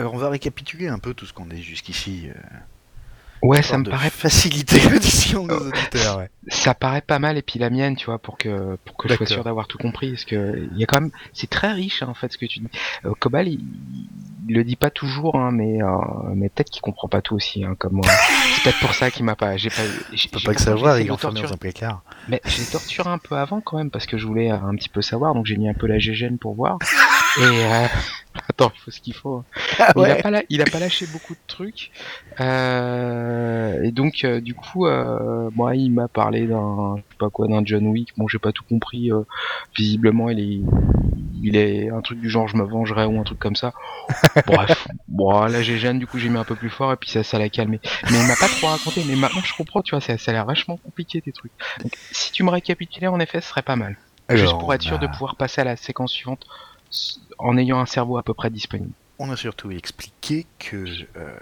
Alors on va récapituler un peu tout ce qu'on a dit jusqu'ici. euh, Ouais, ça me paraît faciliter l'audition de nos auditeurs. ouais. ça paraît pas mal et puis la mienne tu vois pour que pour que je sois sûr d'avoir tout compris parce que il y a quand même c'est très riche hein, en fait ce que tu dis euh, Cobal il, il le dit pas toujours hein, mais euh, mais peut-être qu'il comprend pas tout aussi hein, comme moi c'est peut-être pour ça qu'il m'a pas j'ai pas j'ai- j'ai- pas que savoir, il est enfermé dans un placard. mais j'ai torturé un peu avant quand même parce que je voulais euh, un petit peu savoir donc j'ai mis un peu la GGN pour voir et euh, attends il faut ce qu'il faut Ah il a pas la- il a pas lâché beaucoup de trucs. Euh, et donc euh, du coup euh, moi il m'a parlé d'un je sais pas quoi d'un John Wick. Bon j'ai pas tout compris euh, visiblement il est il est un truc du genre je me vengerai ou un truc comme ça. Bref. Bon là j'ai gêne du coup j'ai mis un peu plus fort et puis ça ça l'a calmé. Mais il m'a pas trop raconté. Mais maintenant je comprends tu vois ça, ça a l'air vachement compliqué tes trucs. Donc si tu me récapitulais en effet ce serait pas mal. Juste pour être sûr de bah, pouvoir passer à la séquence suivante en ayant un cerveau à peu près disponible On a surtout expliqué que euh,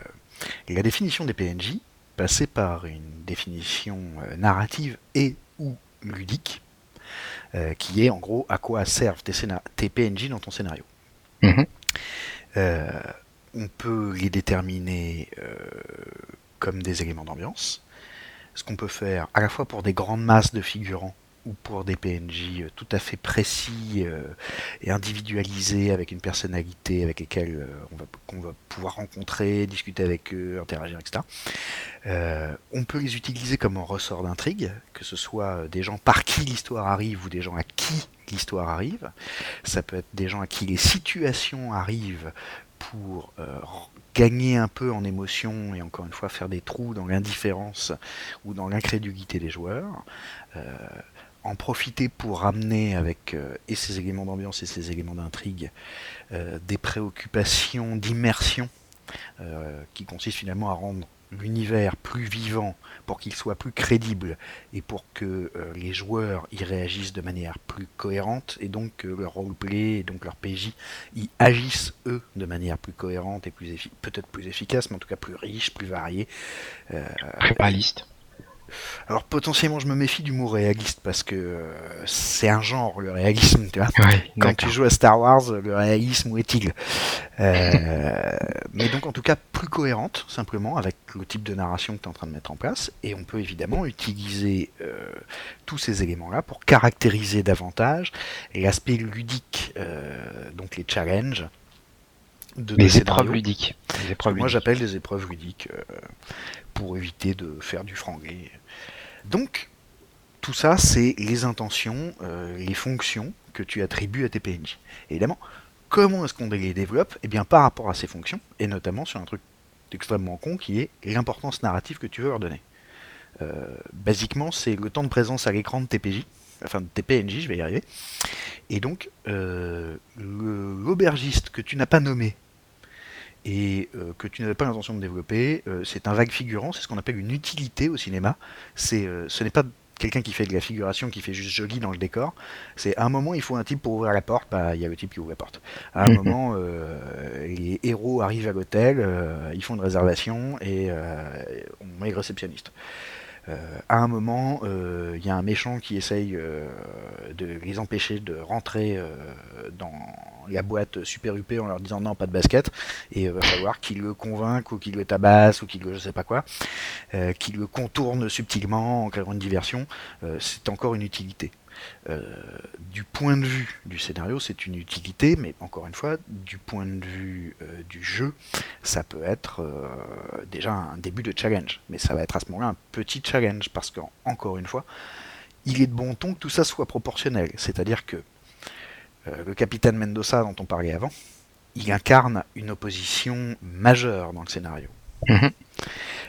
la définition des PNJ passait par une définition euh, narrative et ou ludique, euh, qui est en gros à quoi servent tes, PNJ dans ton scénario. Mhm. Euh, on peut les déterminer comme des éléments d'ambiance, ce qu'on peut faire à la fois pour des grandes masses de figurants ou pour des PNJ euh, tout à fait précis euh, et individualisés avec une personnalité avec lesquelles euh, on va, va pouvoir rencontrer, discuter avec eux, interagir, etc. On peut les utiliser comme un ressort d'intrigue, que ce soit des gens par qui l'histoire arrive ou des gens à qui l'histoire arrive. Ça peut être des gens à qui les situations arrivent pour gagner un peu en émotion et encore une fois faire des trous dans l'indifférence ou dans l'incrédulité des joueurs. En profiter pour ramener avec euh, et ces éléments d'ambiance et ces éléments d'intrigue euh, des préoccupations d'immersion euh, qui consistent finalement à rendre l'univers plus vivant pour qu'il soit plus crédible et pour que les joueurs y réagissent de manière plus cohérente et donc que leur roleplay et donc leur PJ y agissent eux de manière plus cohérente et plus peut-être plus efficace mais en tout cas plus riche, plus variée Euh, réaliste alors potentiellement je me méfie du mot réaliste parce que euh, c'est un genre le réalisme tu vois. Ouais, quand tu joues à Star Wars, le réalisme où est-il? Euh, Mais donc en tout cas plus cohérente simplement avec le type de narration que tu es en train de mettre en place. Et on peut évidemment utiliser euh, tous ces éléments-là pour caractériser davantage l'aspect ludique, donc les challenges de les épreuves ludiques les épreuves moi j'appelle des épreuves ludiques euh, pour éviter de faire du franglais. Donc tout ça c'est les intentions, euh, les fonctions que tu attribues à tes PNJ. Évidemment, comment est-ce qu'on les développe? Eh bien par rapport à ces fonctions, et notamment sur un truc extrêmement con qui est l'importance narrative que tu veux leur donner. Euh, basiquement, c'est le temps de présence à l'écran de tes PJ, enfin de tes PNJ, je vais y arriver. Et donc, l'aubergiste que tu n'as pas nommé et euh, que tu n'avais pas l'intention de développer, euh, c'est un vague figurant, c'est ce qu'on appelle une utilité au cinéma. C'est, euh, ce n'est pas quelqu'un qui fait de la figuration, qui fait juste joli dans le décor. C'est à un moment, il faut un type pour ouvrir la porte, bah, il y a le type qui ouvre la porte. À un moment, les héros arrivent à l'hôtel, ils font une réservation et on met le réceptionniste. Euh, à un moment, euh, il y a un méchant qui essaye euh, de les empêcher de rentrer dans la boîte Super UP en leur disant non, pas de basket, et il va falloir qu'il le convainque ou qu'il le tabasse ou qu'il le je sais pas quoi, euh, le contourne subtilement en créant une diversion. Euh, c'est encore une utilité. Euh, du point de vue du scénario, c'est une utilité, mais encore une fois, du point de vue euh, du jeu, ça peut être euh, déjà un début de challenge. Mais ça va être à ce moment-là un petit challenge, parce qu'encore une fois, il est de bon ton que tout ça soit proportionnel. C'est-à-dire que euh, le capitaine Mendoza dont on parlait avant, il incarne une opposition majeure dans le scénario. Mhm.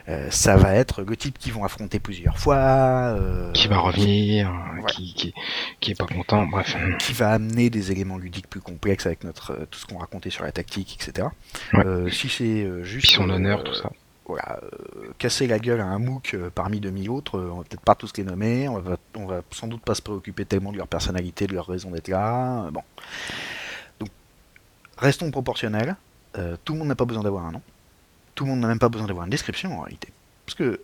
Euh, ça va être le type qui vont affronter plusieurs fois, euh, qui va revenir, qui, qui, qui est pas content, bref. qui va amener des éléments ludiques plus complexes avec notre euh, tout ce qu'on racontait sur la tactique, etc. Ouais. Euh, si c'est euh, juste Puis son euh, honneur, tout ça. Euh, casser la gueule à un MOOC euh, parmi 2000 autres, euh, on va peut-être pas tous les nommer, on va, on va sans doute pas se préoccuper tellement de leur personnalité, de leur raison d'être là. bon. Donc, restons proportionnels. Tout le monde n'a pas besoin d'avoir un nom. Tout le monde n'a même pas besoin d'avoir une description en réalité. Parce que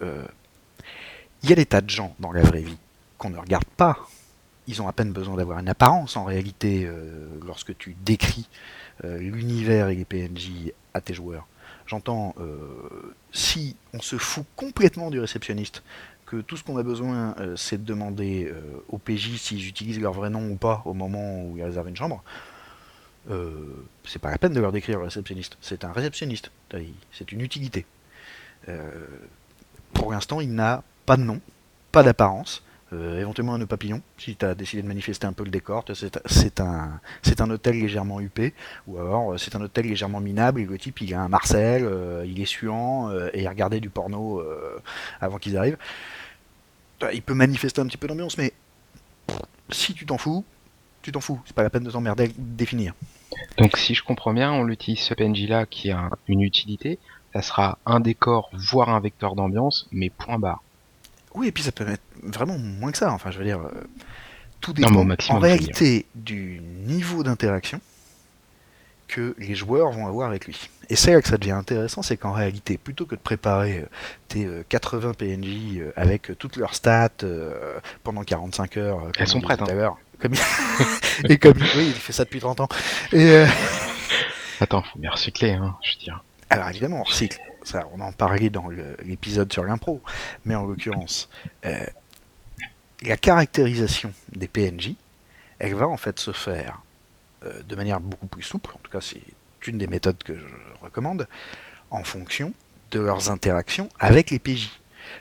il y a des tas de gens dans la vraie vie qu'on ne regarde pas. Ils ont à peine besoin d'avoir une apparence en réalité lorsque tu décris l'univers et les PNJ à tes joueurs. J'entends, si on se fout complètement du réceptionniste, que tout ce qu'on a besoin, c'est de demander aux PJ s'ils utilisent leur vrai nom ou pas au moment où ils réservent une chambre, c'est pas la peine de leur décrire le réceptionniste. C'est un réceptionniste. C'est une utilité. pour l'instant, il n'a pas de nom, pas d'apparence. Euh, éventuellement un nœud papillon, si tu as décidé de manifester un peu le décor, c'est un, hôtel légèrement huppé, ou alors euh, c'est un hôtel légèrement minable, et le type il a un Marcel, euh, il est suant, et il regardait du porno avant qu'ils arrivent. Il peut manifester un petit peu d'ambiance, mais si tu t'en fous, tu t'en fous, c'est pas la peine de t'emmerder définir. Donc si je comprends bien, on utilise ce PNJ là qui a une utilité, ça sera un décor, voire un vecteur d'ambiance, mais point barre. Oui, et puis ça peut être vraiment moins que ça. Enfin, je veux dire, euh, tout dépend en réalité du niveau d'interaction que les joueurs vont avoir avec lui. Et c'est là que ça devient intéressant, c'est qu'en réalité, plutôt que de préparer euh, tes 80 euh, PNJ avec toutes leurs stats pendant 45 heures, elles sont prêtes. Hein. Comme et comme oui, il fait ça depuis 30 ans. Et Attends, faut bien recycler, hein, je veux dire. Alors évidemment, on recycle on en parlait dans l'épisode sur l'impro, mais en l'occurrence, euh, la caractérisation des PNJ, elle va en fait se faire euh, de manière beaucoup plus souple, en tout cas c'est une des méthodes que je recommande, en fonction de leurs interactions avec les PJ.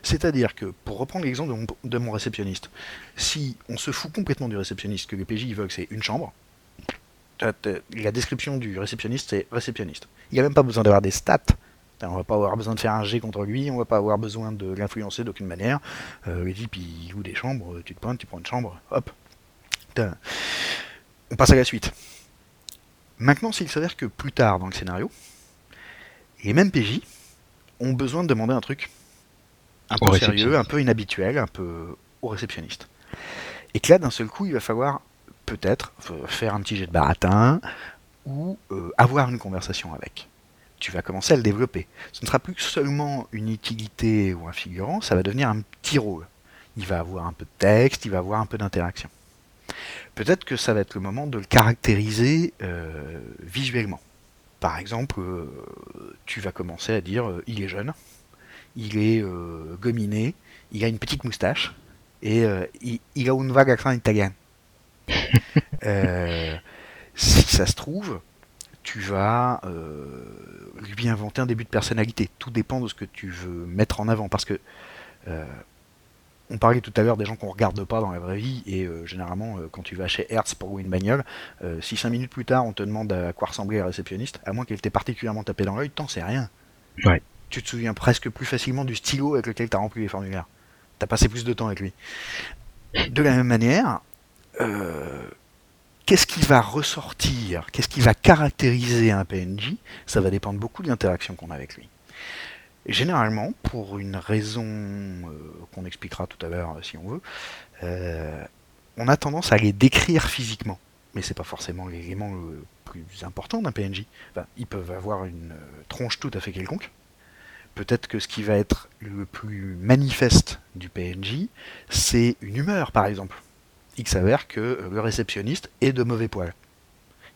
C'est-à-dire que, pour reprendre l'exemple de, mon réceptionniste, si on se fout complètement du réceptionniste, que les PJ veulent que c'est une chambre, la description du réceptionniste c'est réceptionniste. Il n'y a même pas besoin d'avoir des stats on va pas avoir besoin de faire un G contre lui, on va pas avoir besoin de l'influencer d'aucune manière. Euh, il dit, puis il loue des chambres, tu te pointes, tu prends une chambre, hop. On passe à la suite. Maintenant, s'il s'avère que plus tard dans le scénario, les mêmes PJ ont besoin de demander un truc un peu sérieux, un peu inhabituel, un peu au réceptionniste. Et que là, d'un seul coup, il va falloir peut-être faire un petit jet de baratin ou euh, avoir une conversation avec tu vas commencer à le développer. Ce ne sera plus seulement une utilité ou un figurant, ça va devenir un petit rôle. Il va avoir un peu de texte, il va avoir un peu d'interaction. Peut-être que ça va être le moment de le caractériser euh, visuellement. Par exemple, euh, tu vas commencer à dire euh, il est jeune, il est gominé, il a une petite moustache et il, il, a une vague accent italien. si ça se trouve, tu vas euh, lui inventer un début de personnalité. Tout dépend de ce que tu veux mettre en avant. Parce que euh, on parlait tout à l'heure des gens qu'on regarde pas dans la vraie vie, et euh, généralement, quand tu vas chez Hertz pour louer une bagnole, si 5 minutes plus tard on te demande à quoi ressemblait la réceptionniste, à moins qu'elle t'ait particulièrement tapé dans l'œil, t'en sais rien. Ouais. Tu te souviens presque plus facilement du stylo avec lequel tu as rempli les formulaires. Tu as passé plus de temps avec lui. De la même manière, Qu'est-ce qui va ressortir? Qu'est-ce qui va caractériser un PNJ Ça va dépendre beaucoup de l'interaction qu'on a avec lui. généralement, pour une raison euh, qu'on expliquera tout à l'heure euh, si on veut, euh, on a tendance à les décrire physiquement. Mais c'est pas forcément l'élément le plus important d'un PNJ. ils peuvent avoir une tronche tout à fait quelconque. Peut-être que ce qui va être le plus manifeste du PNJ, c'est une humeur, par exemple il s'avère que euh, le réceptionniste est de mauvais poil.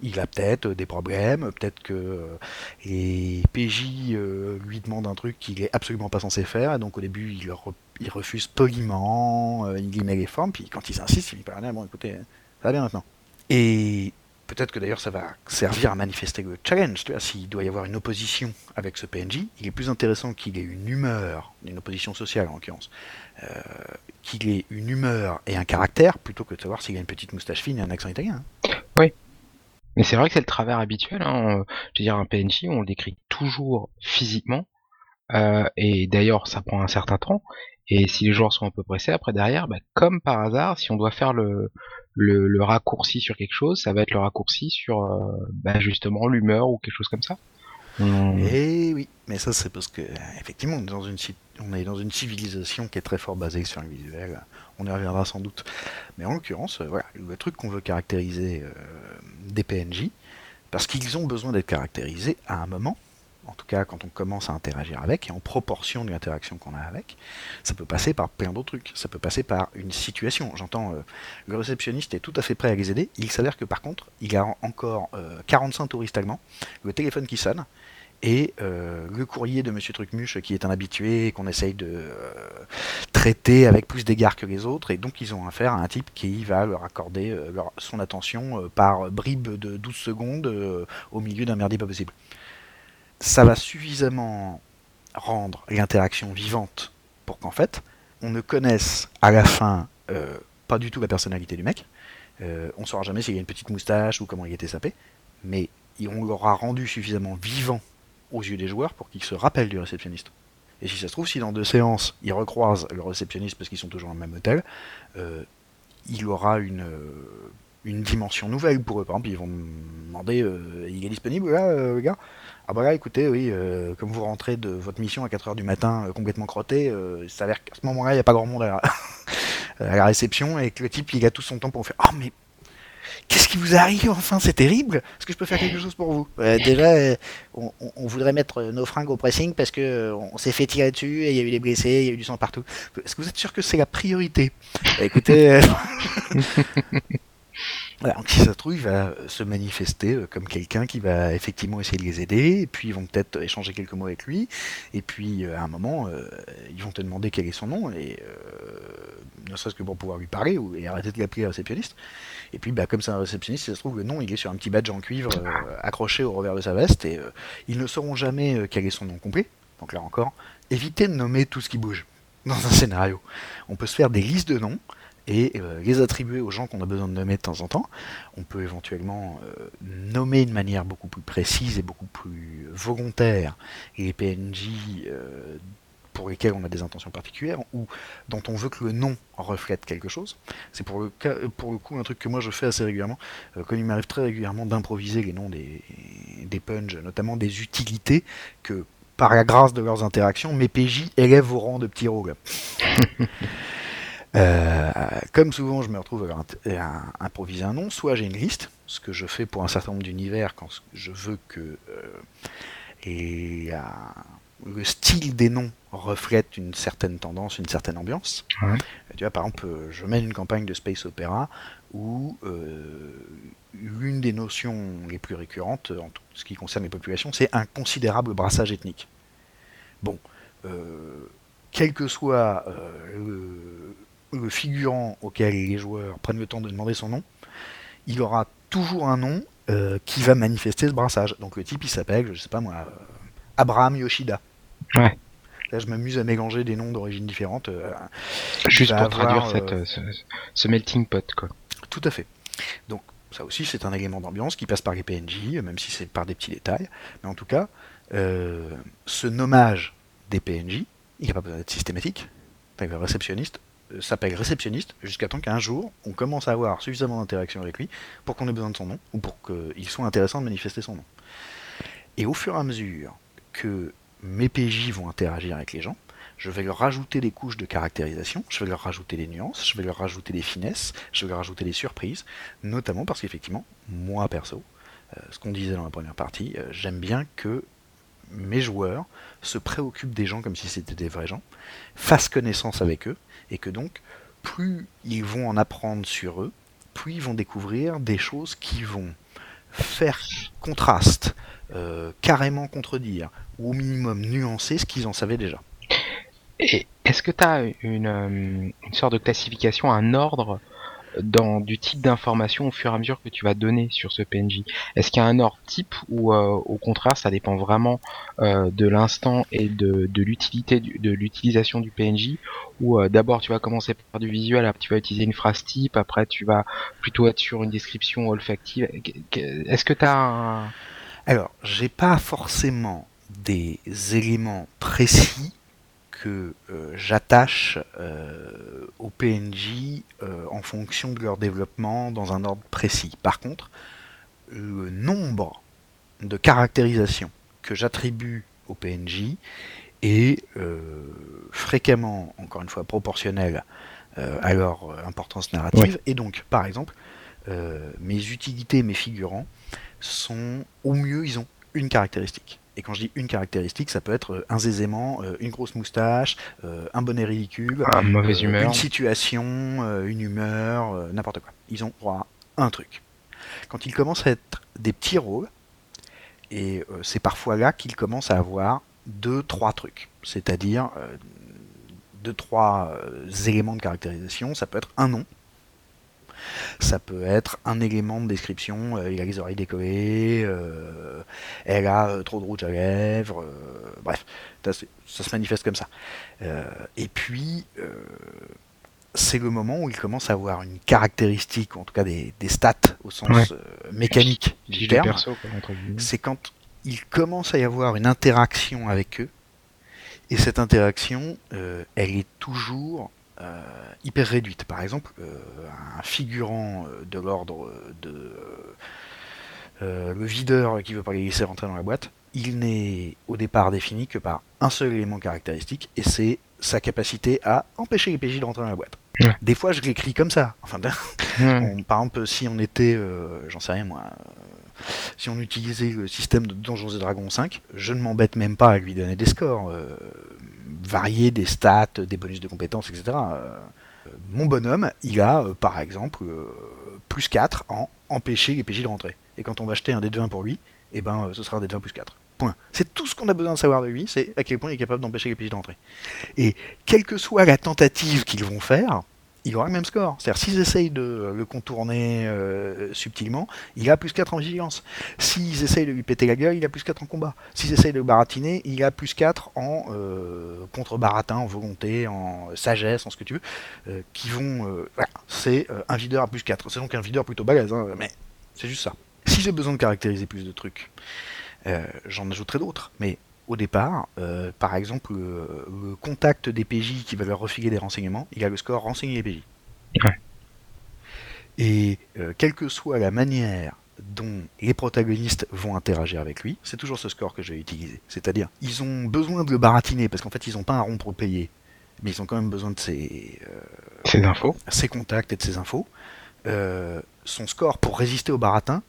Il a peut-être des problèmes, peut-être que euh, les PJ euh, lui demandent un truc qu'il est absolument pas censé faire, et donc au début il, refuse poliment, il y met les formes, puis quand ils insistent, il dit ah, bon écoutez, ça va bien maintenant. Et peut-être que d'ailleurs ça va servir à manifester le challenge. S'il doit y avoir une opposition avec ce PNJ, il est plus intéressant qu'il ait une humeur, une opposition sociale en l'occurrence, qu'il ait une humeur et un caractère plutôt que de savoir s'il a une petite moustache fine et un accent italien. Oui. Mais c'est vrai que c'est le travers habituel. Hein. Je veux dire, un PNJ, on le décrit toujours physiquement. Euh, et d'ailleurs, ça prend un certain temps. Et si les joueurs sont un peu pressés, après derrière, bah, comme par hasard, si on doit faire le, le, raccourci sur quelque chose, ça va être le raccourci sur euh, bah, justement l'humeur ou quelque chose comme ça. Et oui, mais ça c'est parce que effectivement on est dans une on est dans une civilisation qui est très fort basée sur le visuel. On y reviendra sans doute. Mais en l'occurrence, euh, voilà, le truc qu'on veut caractériser euh, des PNJ, parce qu'ils ont besoin d'être caractérisés à un moment, en tout cas quand on commence à interagir avec, et en proportion de l'interaction qu'on a avec, ça peut passer par plein d'autres trucs. Ça peut passer par une situation. J'entends, euh, le réceptionniste est tout à fait prêt à les aider. Il s'avère que par contre, il a encore 45 touristes allemands, le téléphone qui sonne, et euh, le courrier de Monsieur Trucmuche qui est un habitué qu'on essaye de euh, traiter avec plus d'égard que les autres et donc ils ont affaire à un type qui va leur accorder euh, son attention euh, par bribes de 12 secondes euh, au milieu d'un merdier pas possible. Ça va suffisamment rendre l'interaction vivante pour qu'en fait on ne connaisse à la fin euh, pas du tout la personnalité du mec. Euh, on saura jamais s'il a une petite moustache ou comment il était sapé, mais on l'aura rendu suffisamment vivant aux yeux des joueurs pour qu'ils se rappellent du réceptionniste. Et si ça se trouve, si dans deux séances, ils recroisent le réceptionniste parce qu'ils sont toujours dans le même hôtel, euh, il aura une, dimension nouvelle pour eux. Par exemple, ils vont demander il est disponible là, le Ah bah là, écoutez, oui, euh, comme vous rentrez de votre mission à 4h du matin euh, complètement crotté, euh, il s'avère qu'à ce moment-là, il n'y a pas grand monde à la, à la réception et que le type, il a tout son temps pour faire Ah, mais Qu'est-ce qui vous arrive enfin C'est terrible. Est-ce que je peux faire quelque chose pour vous? Euh, déjà, on, voudrait mettre nos fringues au pressing parce que on s'est fait tirer dessus et il y a eu des blessés, il y a eu du sang partout. Est-ce que vous êtes sûr que c'est la priorité? Bah, Écoutez, donc si ça se trouve, il va se manifester euh, comme quelqu'un qui va effectivement essayer de les aider, et puis ils vont peut-être échanger quelques mots avec lui, et puis euh, à un moment, euh, ils vont te demander quel est son nom, et ne serait-ce que pour pouvoir lui parler, ou, et arrêter de l'appeler réceptionniste. Et puis, bah, comme c'est un réceptionniste, si ça se trouve, le nom, il est sur un petit badge en cuivre accroché au revers de sa veste, et ils ne sauront jamais quel est son nom complet. Donc là encore, évitez de nommer tout ce qui bouge dans un scénario. On peut se faire des listes de noms et euh, les attribuer aux gens qu'on a besoin de nommer de temps en temps. On peut éventuellement euh, nommer de manière beaucoup plus précise et beaucoup plus volontaire les PNJ euh, pour lesquels on a des intentions particulières ou dont on veut que le nom reflète quelque chose. C'est pour le, pour le coup un truc que moi je fais assez régulièrement, euh, il m'arrive très régulièrement d'improviser les noms des, des notamment des utilités que par la grâce de leurs interactions, mes PJ élèvent au rang de petits rôles. Euh, comme souvent, je me retrouve à, improviser un nom. Soit j'ai une liste, ce que je fais pour un certain nombre d'univers quand je veux que euh, et, euh, le style des noms reflète une certaine tendance, une certaine ambiance. Ouais. Tu vois, par exemple, je mène une campagne de space opéra où l'une des notions les plus récurrentes en tout ce qui concerne les populations, c'est un considérable brassage ethnique. Bon, quel que soit euh, le, le figurant auquel les joueurs prennent le temps de demander son nom, il aura toujours un nom euh, qui va manifester ce brassage. Donc le type, il s'appelle, je sais pas moi, euh, Abraham Yoshida. Ouais. Là, je m'amuse à mélanger des noms d'origine différentes. euh, Juste pour avoir, traduire cette, euh, euh, ce, ce melting pot, quoi. Tout à fait. Donc ça aussi c'est un élément d'ambiance qui passe par les PNJ, même si c'est par des petits détails. Mais en tout cas, euh, ce nommage des PNJ, il n'a pas besoin d'être systématique. Le réceptionniste euh, s'appelle réceptionniste jusqu'à temps qu'un jour on commence à avoir suffisamment d'interaction avec lui pour qu'on ait besoin de son nom ou pour qu'il soit intéressant de manifester son nom. Et au fur et à mesure que mes PJ vont interagir avec les gens, je vais leur rajouter des couches de caractérisation, je vais leur rajouter des nuances, je vais leur rajouter des finesses, je vais leur rajouter des surprises, notamment parce qu'effectivement, moi perso, euh, ce qu'on disait dans la première partie, euh, j'aime bien que mes joueurs se préoccupent des gens comme si c'était des vrais gens, fassent connaissance avec eux, et que donc, plus ils vont en apprendre sur eux, plus ils vont découvrir des choses qui vont faire contraste, euh, carrément contredire, ou au minimum nuancer ce qu'ils en savaient déjà. Et est-ce que tu as une, euh, une sorte de classification, un ordre dans du type d'information au fur et à mesure que tu vas donner sur ce PNJ Est-ce qu'il y a un ordre type ou euh, au contraire ça dépend vraiment euh, de l'instant et de, de l'utilité de l'utilisation du PNJ ou euh, d'abord tu vas commencer par du visuel, après tu vas utiliser une phrase type, après tu vas plutôt être sur une description olfactive. Est-ce que tu as un... Alors, j'ai pas forcément des éléments précis que euh, j'attache euh, aux PNJ euh, en fonction de leur développement dans un ordre précis. Par contre, le nombre de caractérisations que j'attribue aux PNJ est fréquemment, encore une fois, proportionnel à leur importance narrative. Et donc, par exemple, mes utilités, mes figurants, sont au mieux, ils ont une caractéristique. Et quand je dis une caractéristique, ça peut être euh, un zézément, euh, une grosse moustache, euh, un bonnet ridicule, un mauvaise humeur une situation, une humeur, n'importe quoi. Ils ont droit à un truc. Quand ils commencent à être des petits rôles, Et c'est parfois là qu'il commence à avoir deux, trois trucs. C'est-à-dire deux, trois éléments de caractérisation. Ça peut être un nom. Ça peut être un élément de description. euh, il a les oreilles décollées. euh, elle a euh, trop de rouge à lèvres. bref, ça, se manifeste comme ça. Et puis, c'est le moment où il commence à avoir une caractéristique, ou en tout cas des, des stats au sens Ouais. euh, mécanique du terme c'est quand il commence à y avoir une interaction avec eux, et cette interaction, euh, elle est toujours euh, hyper réduite. Par exemple, euh, un figurant euh, de l'ordre de le videur qui veut pas les laisser rentrer dans la boîte, il n'est au départ défini que par un seul élément caractéristique, et c'est sa capacité à empêcher les PJ de rentrer dans la boîte. Ouais. Des fois, je l'écris comme ça. Enfin, Ouais. on- par exemple, si on était, euh, j'en sais rien moi, euh, si on utilisait le système de Donjons et Dragons 5, je ne m'embête même pas à lui donner des scores, euh, variés, des stats, des bonus de compétences, etc. Euh, mon bonhomme, il a euh, par exemple euh, plus 4 en empêcher les PJ de rentrer. Et quand on va acheter un dé de 20 pour lui, eh ben, ce sera un dé de 20 plus 4. Point. C'est tout ce qu'on a besoin de savoir de lui, c'est à quel point il est capable d'empêcher les PJ d'entrer. Et quelle que soit la tentative qu'ils vont faire, il aura le même score. C'est-à-dire, s'ils essayent de le contourner euh, subtilement, il a plus 4 en vigilance. S'ils essayent de lui péter la gueule, il a plus 4 en combat. S'ils essayent de le baratiner, il a plus 4 en euh, contre-baratin, en volonté, en sagesse, en ce que tu veux, euh, qui vont... c'est un videur à plus 4. C'est donc un videur plutôt balèze, hein, mais c'est juste ça. Si j'ai besoin de caractériser plus de trucs, j'en ajouterai d'autres. Mais au départ, euh, par exemple, le, le contact des PJ qui va leur refiler des renseignements, il a le score renseigner les PJ. Ouais. Et euh, quelle que soit la manière dont les protagonistes vont interagir avec lui, c'est toujours ce score que je vais utiliser. C'est-à-dire, ils ont besoin de le baratiner parce qu'en fait, ils n'ont pas un rond pour payer, mais ils ont quand même besoin de ses, euh, infos. ses contacts et de ses infos. Euh, son score pour résister au baratin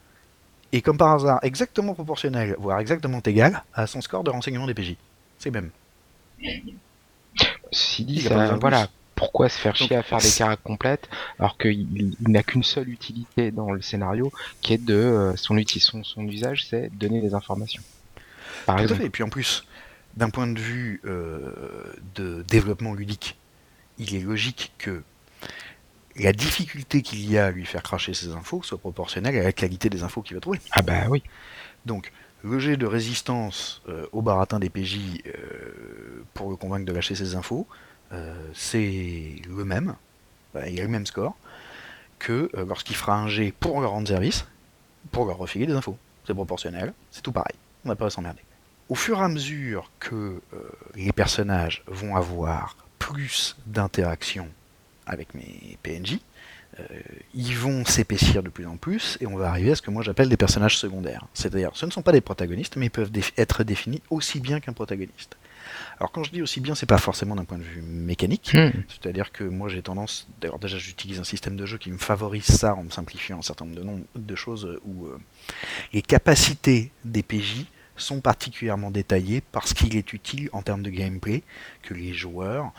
est comme par hasard exactement proportionnel, voire exactement égal à son score de renseignement des PJ. C'est même. Dit, ça- voilà. Pourquoi se faire chier à faire des caractères complètes alors qu'il il n'a qu'une seule utilité dans le scénario qui est de euh, son, son, son usage, c'est donner des informations. Par Tout à exemple. fait. Et puis en plus, d'un point de vue euh, de développement ludique, il est logique que la difficulté qu'il y a à lui faire cracher ses infos soit proportionnelle à la qualité des infos qu'il va trouver. Ah bah oui. Donc, le jet de résistance euh, au baratin des PJ euh, pour le convaincre de lâcher ses infos, euh, c'est le même, Bah, il a le même score, que lorsqu'il fera un jet pour leur rendre service, pour leur refiler des infos. C'est proportionnel, c'est tout pareil, on n'a pas à s'emmerder. Au fur et à mesure que les personnages vont avoir plus d'interactions avec mes PNJ, euh, ils vont s'épaissir de plus en plus et on va arriver à ce que moi j'appelle des personnages secondaires. C'est-à-dire, ce ne sont pas des protagonistes, mais ils peuvent défi- être définis aussi bien qu'un protagoniste. Alors quand je dis aussi bien, c'est pas forcément d'un point de vue mécanique, Hmm. c'est-à-dire que moi j'ai tendance, d'ailleurs déjà j'utilise un système de jeu qui me favorise ça en me simplifiant un certain nombre de, nom- de choses où euh, les capacités des PJ sont particulièrement détaillées parce qu'il est utile en termes de gameplay que les joueurs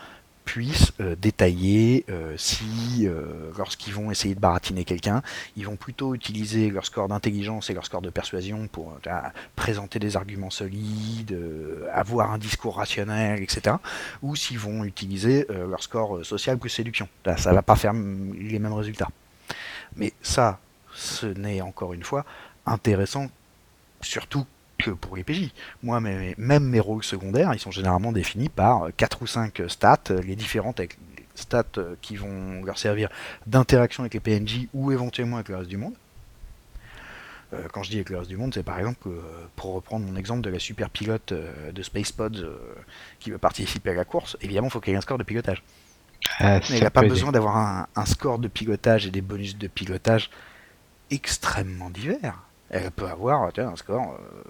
puissent euh, détailler euh, si euh, lorsqu'ils vont essayer de baratiner quelqu'un, ils vont plutôt utiliser leur score d'intelligence et leur score de persuasion pour présenter des arguments solides, avoir un discours rationnel, etc. Ou s'ils vont utiliser leur score social plus séduction. Là, ça va pas faire les mêmes résultats. Mais ça, ce n'est encore une fois intéressant, surtout que pour les PJ. Moi, mes- même mes rôles secondaires, ils sont généralement définis par 4 ou 5 stats, euh, les différentes avec- stats euh, qui vont leur servir d'interaction avec les PNJ ou éventuellement avec le reste du monde. Euh, quand je dis avec le reste du monde, c'est par exemple, euh, pour reprendre mon exemple de la super pilote euh, de SpacePod euh, qui veut participer à la course, évidemment, il faut qu'elle ait un score de pilotage. Ah, Mais il n'a pas besoin d'avoir un, un score de pilotage et des bonus de pilotage extrêmement divers. Elle peut avoir tiens, un score euh,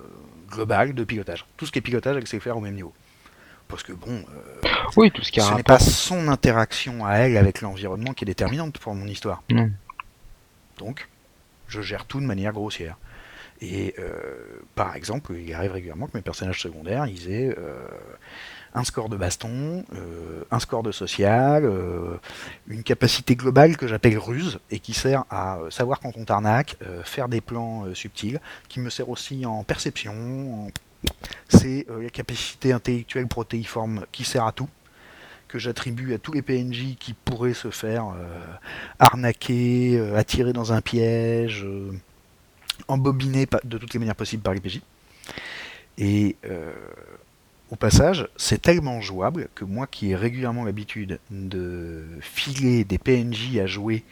global de pilotage. Tout ce qui est pilotage, elle sait faire au même niveau. Parce que bon, euh, Oui, tout ce qui ce n'est pas son interaction à elle avec l'environnement qui est déterminante pour mon histoire. Non. Donc, je gère tout de manière grossière. Et euh, par exemple, il arrive régulièrement que mes personnages secondaires ils aient euh, un score de baston, euh, un score de social, une capacité globale que j'appelle ruse et qui sert à savoir quand on t'arnaque, faire des plans subtils, qui me sert aussi en perception. C'est la capacité intellectuelle protéiforme qui sert à tout que j'attribue à tous les PNJ qui pourraient se faire arnaquer, attirer dans un piège, embobiner pa- de toutes les manières possibles par les PJ. Et euh, au passage, c'est tellement jouable que moi qui ai régulièrement l'habitude de filer des PNJ à jouer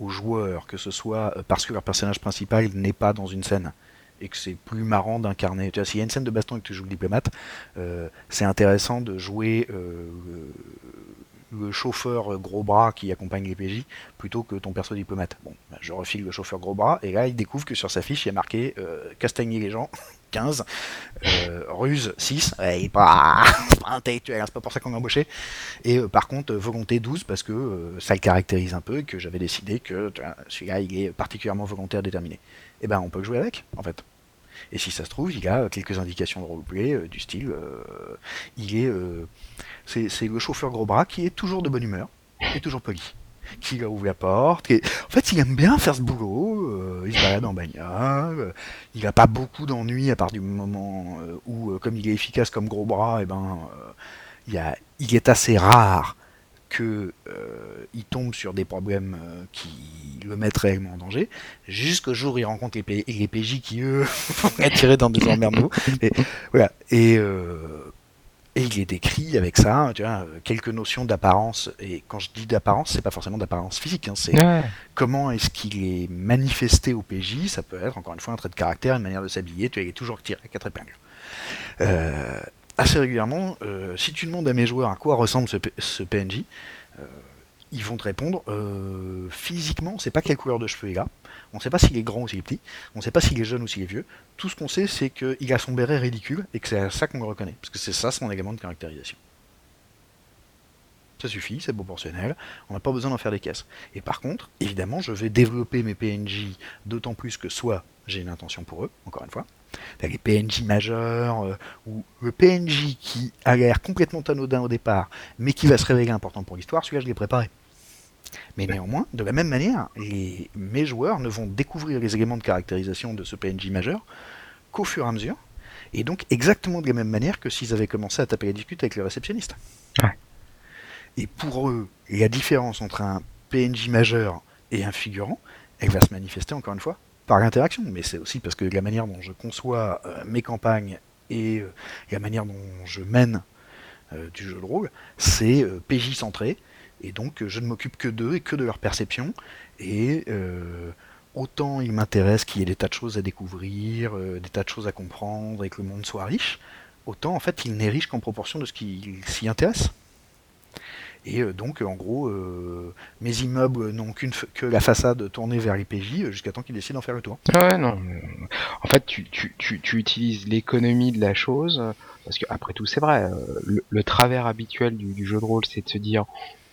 aux joueurs, que ce soit euh, parce que leur personnage principal n'est pas dans une scène et que c'est plus marrant d'incarner. Tu vois, s'il y a une scène de baston et que tu joues le diplomate, euh, c'est intéressant de jouer le chauffeur gros bras qui accompagne les PJ plutôt que ton perso diplomate. Bon, bah, je refile le chauffeur gros bras et là il découvre que sur sa fiche il y a marqué euh, les gens 15, euh, ruse 6, ouais, il est pas, intellectuel, hein, c'est pas pour ça qu'on l'a embauché. Et euh, par contre, volonté 12 parce que euh, ça le caractérise un peu et que j'avais décidé que celui-là il est particulièrement volontaire déterminé. Et ben on peut le jouer avec en fait. Et si ça se trouve, il a quelques indications de roleplay euh, du style, euh, il est, euh, c'est le chauffeur gros bras qui est toujours de bonne humeur et toujours poli, qui a ouvert la porte. En fait, il aime bien faire ce boulot. il se balade en bagnole. il n'a pas beaucoup d'ennuis à part du moment où, comme il est efficace comme gros bras, et ben, y a- il est assez rare que euh, tombe sur des problèmes euh, qui le mettent réellement en danger, jusqu'au jour où il rencontre les, P- les PJ qui, eux, vont l'attirer dans des emmerdes. Et, voilà. Et, euh, et il est décrit avec ça, tu vois, quelques notions d'apparence. Et quand je dis d'apparence, c'est pas forcément d'apparence physique, hein, c'est Ouais. comment est-ce qu'il est manifesté au PJ. Ça peut être, encore une fois, un trait de caractère, une manière de s'habiller. Tu vois, il est toujours tiré à quatre épingles. Assez régulièrement, euh, si tu demandes à mes joueurs à quoi ressemble ce, PNJ, euh, ils vont te répondre euh, physiquement, on sait pas quelle couleur de cheveux il a, on sait pas s'il est grand ou s'il est petit, on sait pas s'il est jeune ou s'il est vieux. Tout ce qu'on sait, c'est qu'il a son béret ridicule et que c'est à ça qu'on le reconnaît, parce que c'est ça son élément de caractérisation. Ça suffit, c'est proportionnel, on n'a pas besoin d'en faire des caisses. Et par contre, évidemment, je vais développer mes PNJ d'autant plus que soit j'ai une intention pour eux, encore une fois, T'as les PNJ majeurs, euh, ou le PNJ qui a l'air complètement anodin au départ, mais qui va se révéler important pour l'histoire, celui-là je l'ai préparé. Mais néanmoins, de la même manière, les, mes joueurs ne vont découvrir les éléments de caractérisation de ce PNJ majeur qu'au fur et à mesure, et donc exactement de la même manière que s'ils avaient commencé à taper la discute avec le réceptionniste. Ouais. Et pour eux, la différence entre un PNJ majeur et un figurant, elle va se manifester encore une fois par l'interaction, mais c'est aussi parce que la manière dont je conçois euh, mes campagnes et euh, la manière dont je mène euh, du jeu de rôle, c'est PJ centré, et donc je ne m'occupe que d'eux et que de leur perception, et autant il m'intéresse qu'il y ait des tas de choses à découvrir, des tas de choses à comprendre, et que le monde soit riche, autant en fait il n'est riche qu'en proportion de ce qui s'y intéresse. Et euh, donc, en gros, euh, mes immeubles n'ont qu'une que la façade tournée vers les PJ euh, jusqu'à temps qu'ils décident d'en faire le tour. Ouais, non. En fait, tu, tu, tu, tu utilises l'économie de la chose, parce que après tout, c'est vrai. euh, Le, le travers habituel du, du jeu de rôle, c'est de se dire,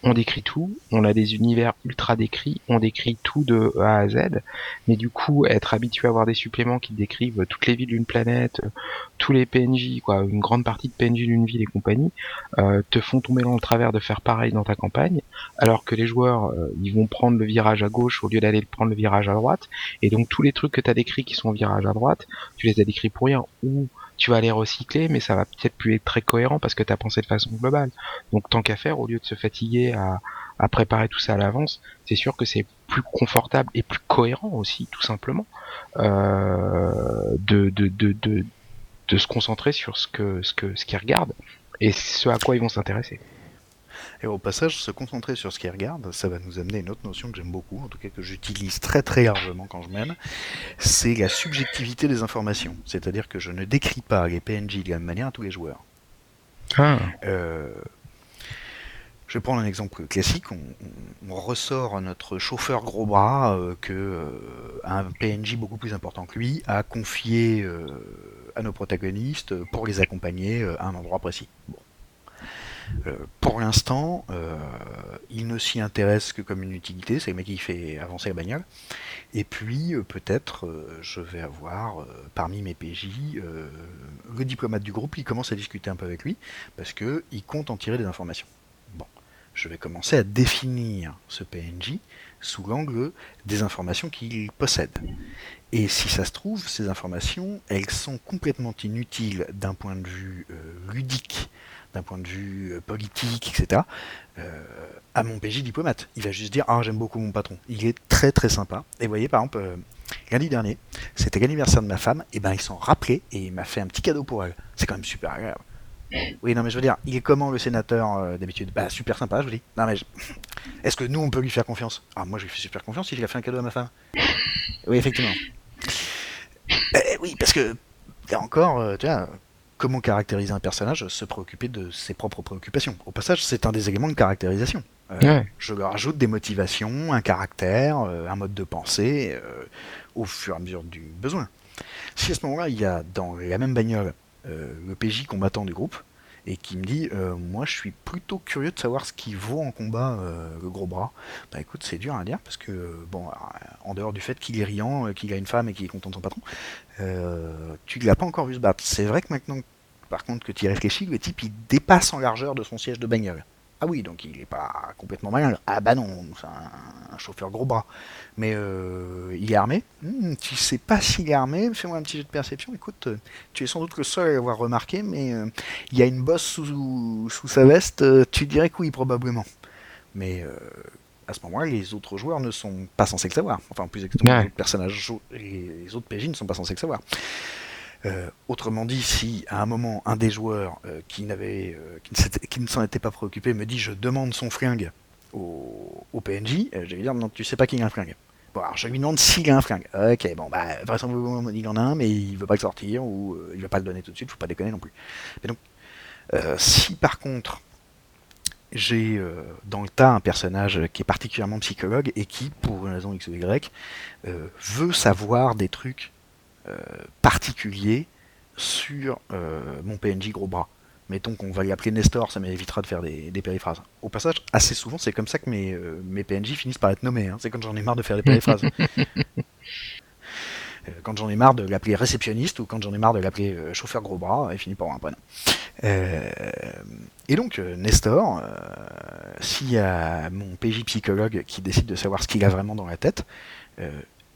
on décrit tout, on a des univers ultra décrits, on décrit tout de A à Z, mais du coup, être habitué à avoir des suppléments qui décrivent toutes les villes d'une planète, tous les PNJ, quoi, une grande partie de PNJ d'une ville et compagnie, euh, te font tomber dans le travers de faire pareil dans ta campagne, alors que les joueurs, euh, ils vont prendre le virage à gauche au lieu d'aller prendre le virage à droite, et donc tous les trucs que tu as décrits qui sont au virage à droite, tu les as décrits pour rien, ou tu vas les recycler, mais ça va peut-être plus être très cohérent parce que tu as pensé de façon globale. Donc tant qu'à faire, au lieu de se fatiguer à, préparer tout ça à l'avance, c'est sûr que c'est plus confortable et plus cohérent aussi, tout simplement, euh, de se concentrer sur ce que ce que ce qu'ils regardent et ce à quoi ils vont s'intéresser. Et au passage, se concentrer sur ce qu'ils regardent, ça va nous amener à une autre notion que j'aime beaucoup, en tout cas que j'utilise très très largement quand je mène, c'est la subjectivité des informations. C'est-à-dire que je ne décris pas les PNJ de la même manière à tous les joueurs. Ah, Euh, je vais prendre un exemple classique. On, on- on ressort notre chauffeur gros bras euh, que euh, un PNJ beaucoup plus important que lui a confié euh, à nos protagonistes pour les accompagner à un endroit précis. Bon. Euh, pour l'instant, euh, il ne s'y intéresse que comme une utilité, c'est le mec qui fait avancer la bagnole. Et puis, euh, peut-être, je vais avoir, parmi mes PJ, le diplomate du groupe, il commence à discuter un peu avec lui, parce que il compte en tirer des informations. Bon, je vais commencer à définir ce PNJ sous l'angle des informations qu'il possède. Et si ça se trouve, ces informations, elles sont complètement inutiles d'un point de vue ludique, d'un point de vue euh, politique, etc. euh, à mon PJ diplomate. Il va juste dire Ah, j'aime beaucoup mon patron. Il est très très sympa. Et vous voyez, par exemple, euh, lundi dernier, c'était l'anniversaire de ma femme, et ben il s'en rappelait et il m'a fait un petit cadeau pour elle. C'est quand même super agréable. Oui, non, mais je veux dire, il est comment le sénateur d'habitude? Bah, super sympa, je vous dis. Non, mais est-ce que nous, on peut lui faire confiance? Ah, moi, je lui fais super confiance s'il a fait un cadeau à ma femme. Oui, effectivement. Eh oui, parce que, là encore, tu vois, comment caractériser un personnage Se préoccuper de ses propres préoccupations. Au passage, c'est un des éléments de caractérisation. Euh, Ouais. Je leur ajoute des motivations, un caractère, euh, un mode de pensée, euh, au fur et à mesure du besoin. Si à ce moment-là, il y a dans la même bagnole euh, le PJ combattant du groupe, et qui me dit euh, Moi, je suis plutôt curieux de savoir ce qui vaut en combat euh, gros bras. Bah écoute, c'est dur à dire, parce que, euh, bon, alors, en dehors du fait qu'il est riant, euh, qu'il a une femme et qu'il est content de son patron, euh, tu ne l'as pas encore vu se battre. C'est vrai que maintenant, par contre, que tu y réfléchis, le type il dépasse en largeur de son siège de bagnole. Ah oui, donc il n'est pas complètement malin. Ah bah non, c'est un, un chauffeur gros bras. Mais euh, il est armé Hmm, Tu sais pas s'il est armé Fais-moi un petit jet de perception. Écoute, euh, tu es sans doute le seul à l'avoir remarqué, mais euh, il y a une bosse sous, sous sa veste. tu dirais que oui, probablement. Mais euh, à ce moment-là, les autres joueurs ne sont pas censés le savoir. Enfin, plus exactement, Ouais. les autres personnages, les autres PJ ne sont pas censés le savoir. Euh, autrement dit, si à un moment un des joueurs euh, euh, qui, ne s'en était pas préoccupé me dit je demande son flingue au, PNJ, je vais lui dire non, tu sais pas qu'il a un flingue. Bon, je lui demande s'il a un flingue. Ok, bon, bah, vraisemblablement il en a un, mais il veut pas le sortir ou il va pas le donner tout de suite, faut pas déconner non plus. Mais donc, si par contre j'ai dans le tas un personnage qui est particulièrement psychologue et qui, pour une raison X ou Y, veut savoir des trucs euh, particuliers sur euh, mon PNJ gros bras. Mettons qu'on va l'appeler Nestor, ça m'évitera de faire des, des périphrases. Au passage, assez souvent, c'est comme ça que mes, euh, mes PNJ finissent par être nommés. hein. C'est quand j'en ai marre de faire des périphrases. Quand j'en ai marre de l'appeler réceptionniste ou quand j'en ai marre de l'appeler chauffeur gros bras, il finit par avoir un prénom. Euh, et donc, Nestor, euh, s'il y a mon PJ psychologue qui décide de savoir ce qu'il a vraiment dans la tête, euh,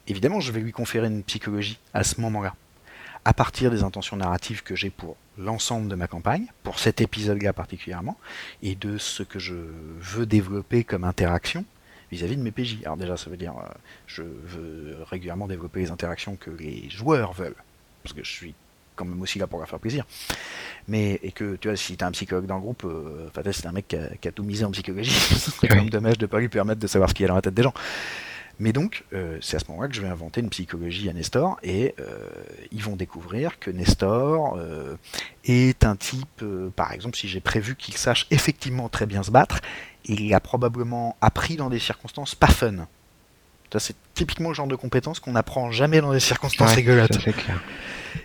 évidemment, je vais lui conférer une psychologie à ce moment-là. À partir des intentions narratives que j'ai pour l'ensemble de ma campagne, pour cet épisode-là particulièrement, et de ce que je veux développer comme interaction vis-à-vis de mes PJ. Alors déjà, ça veut dire, euh, je veux régulièrement développer les interactions que les joueurs veulent, parce que je suis quand même aussi là pour leur faire plaisir. Mais, et que, tu vois, si t'as un psychologue dans le groupe, euh, enfin, c'est un mec qui a, qui a tout misé en psychologie, c'est quand même dommage de pas lui permettre de savoir ce qu'il y a dans la tête des gens. Mais donc, euh, c'est à ce moment-là que je vais inventer une psychologie à Nestor, et euh, ils vont découvrir que Nestor euh, est un type, par exemple, si j'ai prévu qu'il sache effectivement très bien se battre, il a probablement appris dans des circonstances pas fun. Ça, c'est typiquement le genre de compétence qu'on n'apprend jamais dans des circonstances Ouais, rigolotes. ça, c'est clair.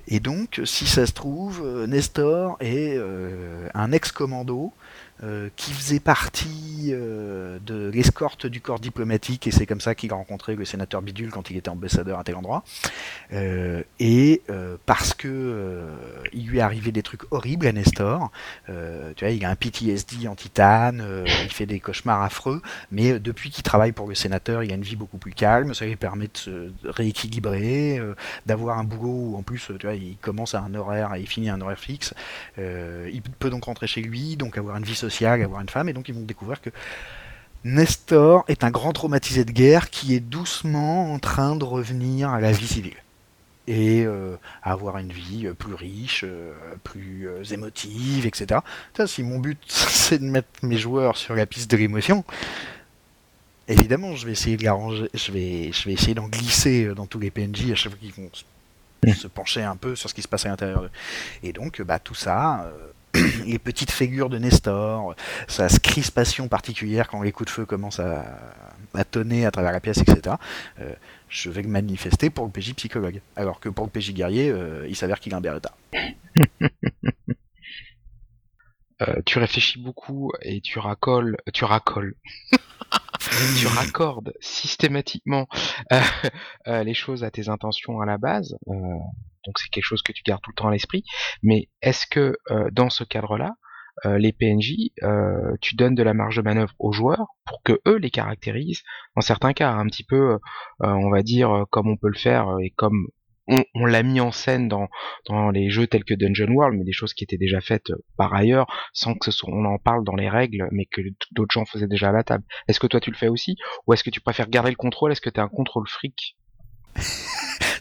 Et donc, si ça se trouve, Nestor est un ex-commando euh, qui faisait partie euh, de l'escorte du corps diplomatique, et c'est comme ça qu'il a rencontré le sénateur Bidule quand il était ambassadeur à tel endroit. Euh, et parce que il lui est arrivé des trucs horribles à Nestor, tu vois, il a un PTSD en titane, euh, il fait des cauchemars affreux, mais depuis qu'il travaille pour le sénateur, il a une vie beaucoup plus calme, ça lui permet de se rééquilibrer, d'avoir un boulot où en plus, tu vois, il commence à un horaire et il finit à un horaire fixe. Il peut donc rentrer chez lui, donc avoir une vie sociale, avoir une femme, et donc ils vont découvrir que Nestor est un grand traumatisé de guerre qui est doucement en train de revenir à la vie civile et euh, avoir une vie euh, plus riche, euh, plus émotive, etc. Si mon but c'est de mettre mes joueurs sur la piste de l'émotion, évidemment, je vais essayer de l'arranger, je vais, je vais essayer d'en glisser dans tous les PNJ à chaque fois qu'ils vont se, pencher un peu sur ce qui se passe à l'intérieur d'eux. Et donc, bah, tout ça, les petites figures de Nestor, sa crispation particulière quand les coups de feu commencent à, à tonner à travers la pièce, etc. euh, je vais manifester pour le PJ psychologue. Alors que pour le PJ guerrier, euh, il s'avère qu'il a un Beretta. euh, tu réfléchis beaucoup et tu racoles, tu racoles, tu raccordes systématiquement les choses à tes intentions à la base. Euh, donc c'est quelque chose que tu gardes tout le temps à l'esprit. Mais est-ce que euh, dans ce cadre-là, euh, les PNJ, euh, tu donnes de la marge de manœuvre aux joueurs pour que eux les caractérisent? Dans certains cas, un petit peu, euh, on va dire, euh, comme on peut le faire et comme on, l'a mis en scène dans, dans les jeux tels que Dungeon World, mais des choses qui étaient déjà faites euh, par ailleurs, sans que ce soit, on en parle dans les règles, mais que d'autres gens faisaient déjà à la table. Est-ce que toi tu le fais aussi, ou est-ce que tu préfères garder le contrôle? Est-ce que tu es un contrôle fric?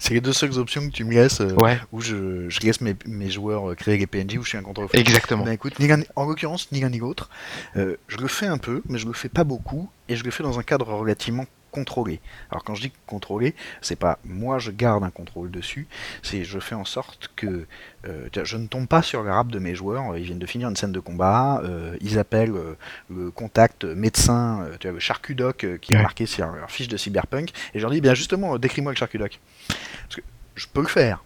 C'est les deux seules options que tu me laisses, euh, Ouais, où je, je laisse mes, mes joueurs euh, créer les PNJ, où je suis un contrôle exactement. Ben écoute, ni en l'occurrence, ni l'un ni l'autre. Euh, je le fais un peu, mais je le fais pas beaucoup, et je le fais dans un cadre relativement contrôlé. Alors quand je dis contrôlé, c'est pas moi je garde un contrôle dessus, c'est je fais en sorte que euh, je ne tombe pas sur la rap de mes joueurs. Ils viennent de finir une scène de combat, euh, ils appellent euh, le contact médecin, tu vois, le charcudoc qui est marqué sur leur fiche de cyberpunk, et je leur dis bien justement, décris-moi le charcudoc. Parce que je peux le faire.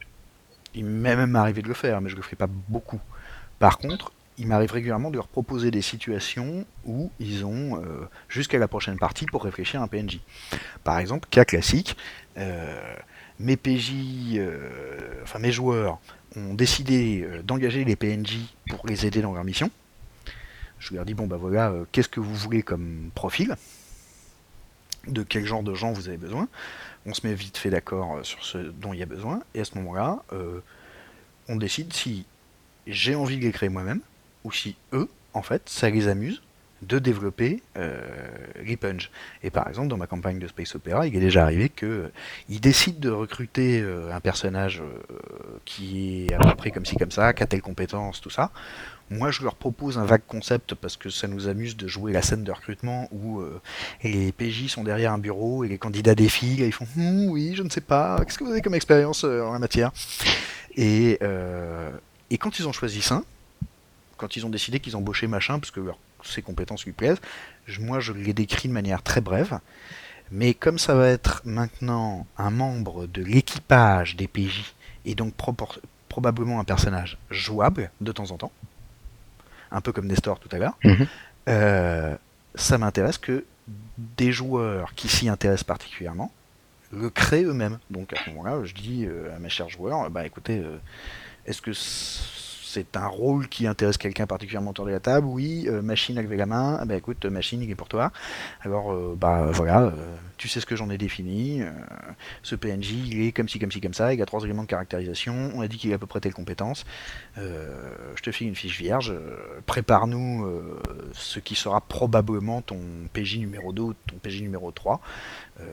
Il m'est même arrivé de le faire, mais je le fais pas beaucoup. Par contre, il m'arrive régulièrement de leur proposer des situations où ils ont euh, jusqu'à la prochaine partie pour réfléchir à un PNJ. Par exemple, cas classique, euh, mes PJ, euh, enfin mes joueurs ont décidé d'engager les PNJ pour les aider dans leur mission. Je leur dis bon bah voilà, qu'est-ce que vous voulez comme profil? De quel genre de gens vous avez besoin? On se met vite fait d'accord sur ce dont il y a besoin, et à ce moment-là, on décide si j'ai envie de les créer moi-même, ou si eux, en fait, ça les amuse de développer euh, punch. Et par exemple, dans ma campagne de Space Opera, il est déjà arrivé que euh, décident de recruter euh, un personnage euh, qui est à peu près comme ci comme ça, qui a telle compétence, tout ça. Moi, je leur propose un vague concept parce que ça nous amuse de jouer la scène de recrutement où les PJ sont derrière un bureau et les candidats défilent et ils font Hum, oui, je ne sais pas, qu'est-ce que vous avez comme expérience en la matière? Et, et quand ils ont choisi ça, quand ils ont décidé qu'ils embauchaient machin, parce que leur- ses compétences lui plaisent, je- moi je les décris de manière très brève. Mais comme ça va être maintenant un membre de l'équipage des PJ, et donc probablement un personnage jouable de temps en temps, un peu comme Nestor tout à l'heure, Mhm. euh, ça m'intéresse que des joueurs qui s'y intéressent particulièrement le créent eux-mêmes. Donc à ce moment-là, je dis euh, à mes chers joueurs, bah écoutez, euh, est-ce que c'est un rôle qui intéresse quelqu'un particulièrement autour de la table Oui, euh, machine a levé la main, Ah bah écoute, machine, il est pour toi. Alors euh, bah voilà, euh, tu sais ce que j'en ai défini. ce PNJ, il est comme ci, comme ci, comme ça, il a trois éléments de caractérisation, on a dit qu'il a à peu près telle compétence. Je te file une fiche vierge, prépare-nous ce qui sera probablement ton PJ numéro 2 ou ton PJ numéro 3 euh,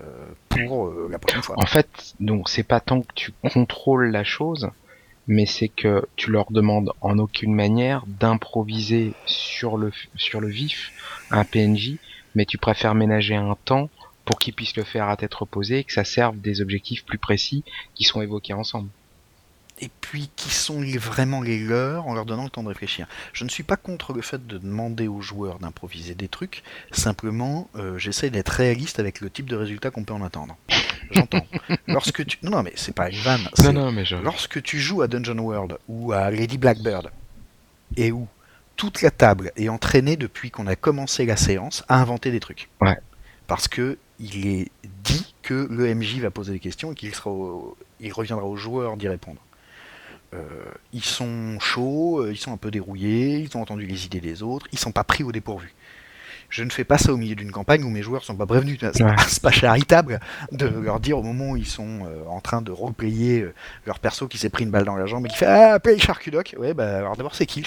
pour la prochaine fois. En fait, donc c'est pas tant que tu contrôles la chose, mais c'est que tu leur demandes en aucune manière d'improviser sur le sur le vif un PNJ, mais tu préfères ménager un temps pour qu'ils puissent le faire à tête reposée et que ça serve des objectifs plus précis qui sont évoqués ensemble. Et puis qui sont les- vraiment les leurs en leur donnant le temps de réfléchir? Je ne suis pas contre le fait de demander aux joueurs d'improviser des trucs, simplement euh, j'essaie d'être réaliste avec le type de résultat qu'on peut en attendre. J'entends. Lorsque tu... Non, non, mais c'est pas une vanne. Non, non, mais je... Lorsque tu joues à Dungeon World ou à Lady Blackbird, et où toute la table est entraînée depuis qu'on a commencé la séance à inventer des trucs. Ouais. Parce que il est dit que le MJ va poser des questions et qu'il sera au- il reviendra aux joueurs d'y répondre. Euh, ils sont chauds, euh, ils sont un peu dérouillés, ils ont entendu les idées des autres, ils sont pas pris au dépourvu. Je ne fais pas ça au milieu d'une campagne où mes joueurs sont pas prévenus. C'est Ouais. pas- charitable de leur dire au moment où ils sont euh, en train de roleplayer euh, leur perso qui s'est pris une balle dans la jambe et qui fait Ah, appelle le Charcudoc. Ouais, bah alors d'abord, c'est qui le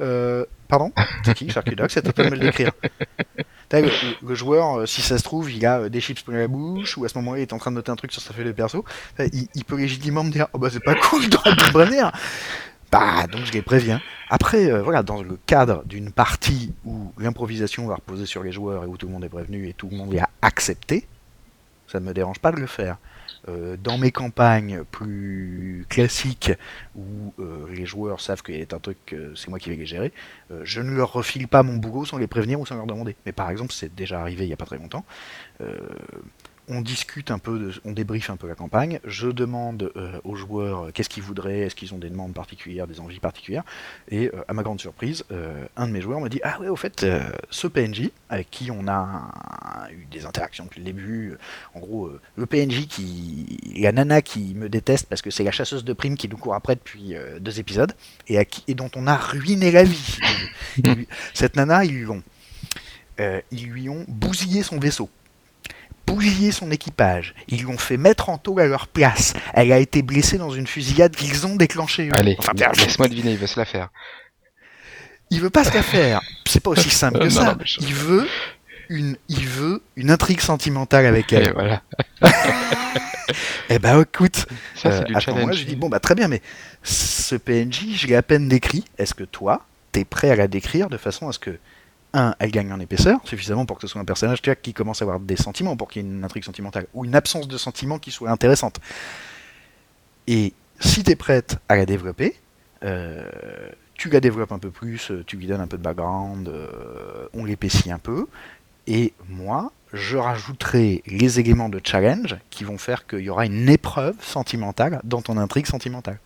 euh, Pardon C'est qui le Charcudoc C'est à toi de me le décrire. Le, le- le joueur, euh, si ça se trouve, il a euh, des chips plein la bouche, ou à ce moment-là, il est en train de noter un truc sur sa feuille de perso. Il, il peut légitimement me dire Oh bah c'est pas cool de me prévenir Bah, donc je les préviens. Après, euh, voilà, dans le cadre d'une partie où l'improvisation va reposer sur les joueurs et où tout le monde est prévenu et tout le monde est accepté, ça ne me dérange pas de le faire. Euh, dans mes campagnes plus classiques où euh, les joueurs savent qu'il a un truc, c'est moi qui vais les gérer, euh, je ne leur refile pas mon boulot sans les prévenir ou sans leur demander. Mais par exemple, c'est déjà arrivé il n'y a pas très longtemps, on discute un peu, de, on débriefe un peu la campagne. Je demande euh, aux joueurs euh, qu'est-ce qu'ils voudraient, est-ce qu'ils ont des demandes particulières, des envies particulières. Et euh, à ma grande surprise, un de mes joueurs me dit Ah ouais, au fait, ce PNJ, avec qui on a eu des interactions depuis le début, en gros, le PNJ qui. La nana qui me déteste parce que c'est la chasseuse de primes qui nous court après depuis deux épisodes, et, à qui, et dont on a ruiné la vie. Cette nana, ils lui ont. ils lui ont bousillé son vaisseau bousillé son équipage. Ils l'ont fait mettre en tôle à leur place. Elle a été blessée dans une fusillade qu'ils ont déclenchée. eux. Allez, Enfin, laisse-moi deviner, il va se la faire. il veut pas se la faire. C'est pas aussi simple que Non, ça. non, mais je- Il veut une, il veut une intrigue sentimentale avec elle. Et voilà. Eh ben écoute, Ça, euh, du à challenge. je dis bon bah très bien, mais ce PNJ, je l'ai à peine décrit. Est-ce que toi, t'es prêt à la décrire de façon à ce que un, elle gagne en épaisseur, suffisamment pour que ce soit un personnage qui commence à avoir des sentiments, pour qu'il y ait une intrigue sentimentale, ou une absence de sentiments qui soit intéressante. Et si tu es prête à la développer, euh, tu la développes un peu plus, euh, tu lui donnes un peu de background, euh, on l'épaissit un peu, et moi, je rajouterai les éléments de challenge qui vont faire qu'il y aura une épreuve sentimentale dans ton intrigue sentimentale.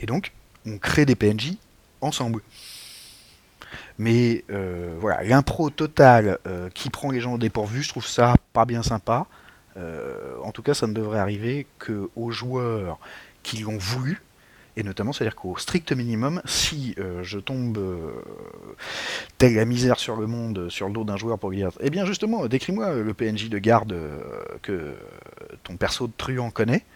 Et donc, on crée des PNJ ensemble. Mais euh, voilà, l'impro totale euh, qui prend les gens au dépourvu, je trouve ça pas bien sympa. Euh, en tout cas, ça ne devrait arriver qu'aux joueurs qui l'ont voulu. Et notamment, c'est-à-dire qu'au strict minimum, si je tombe telle la misère sur le monde, sur le dos d'un joueur pour lui dire Eh bien, justement, décris-moi le PNJ de garde que ton perso de truand connaît,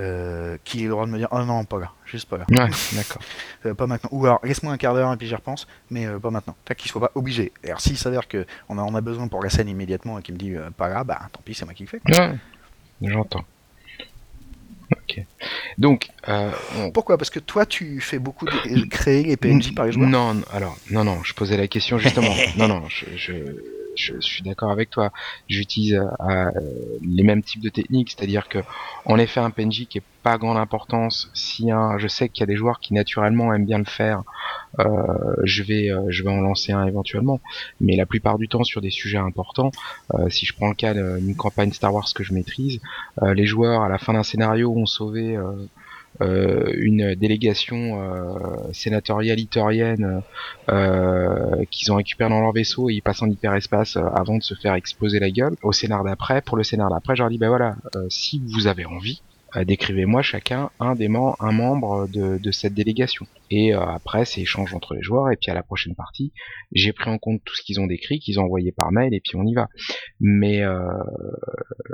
euh, qui a le droit de me dire Oh non, pas là, juste pas là. Ouais, d'accord. Euh, pas maintenant. Ou alors, laisse-moi un quart d'heure et puis j'y repense, mais euh, pas maintenant. Tac, qu'il soit pas obligé. Et alors, s'il s'avère qu'on en a, on a besoin pour la scène immédiatement et qu'il me dit euh, pas là, bah tant pis, c'est moi qui le fais. quoi. Ouais, j'entends. Ok. Donc, on- Pourquoi? Parce que toi, tu fais beaucoup de créer les PNJ par les joueurs? Non, non, alors, non, non, je posais la question justement. non, non, je, je, je suis d'accord avec toi. J'utilise euh, euh, les mêmes types de techniques, c'est-à-dire que, en effet, un PNJ qui est pas grande importance, si un, je sais qu'il y a des joueurs qui naturellement aiment bien le faire, euh, je vais, je vais en lancer un éventuellement. Mais la plupart du temps, sur des sujets importants, si je prends le cas d'une campagne Star Wars que je maîtrise, les joueurs à la fin d'un scénario ont sauvé une délégation euh, sénatoriale itorienne euh, qu'ils ont récupéré dans leur vaisseau et ils passent en hyperespace euh, avant de se faire exploser la gueule. Au scénar d'après, pour le scénar d'après, je leur dis bah voilà, euh, si vous avez envie, euh, décrivez-moi chacun un des membres, un membre de, de cette délégation. Et euh, après, c'est échange entre les joueurs et puis à la prochaine partie, j'ai pris en compte tout ce qu'ils ont décrit, qu'ils ont envoyé par mail et puis on y va. Mais euh,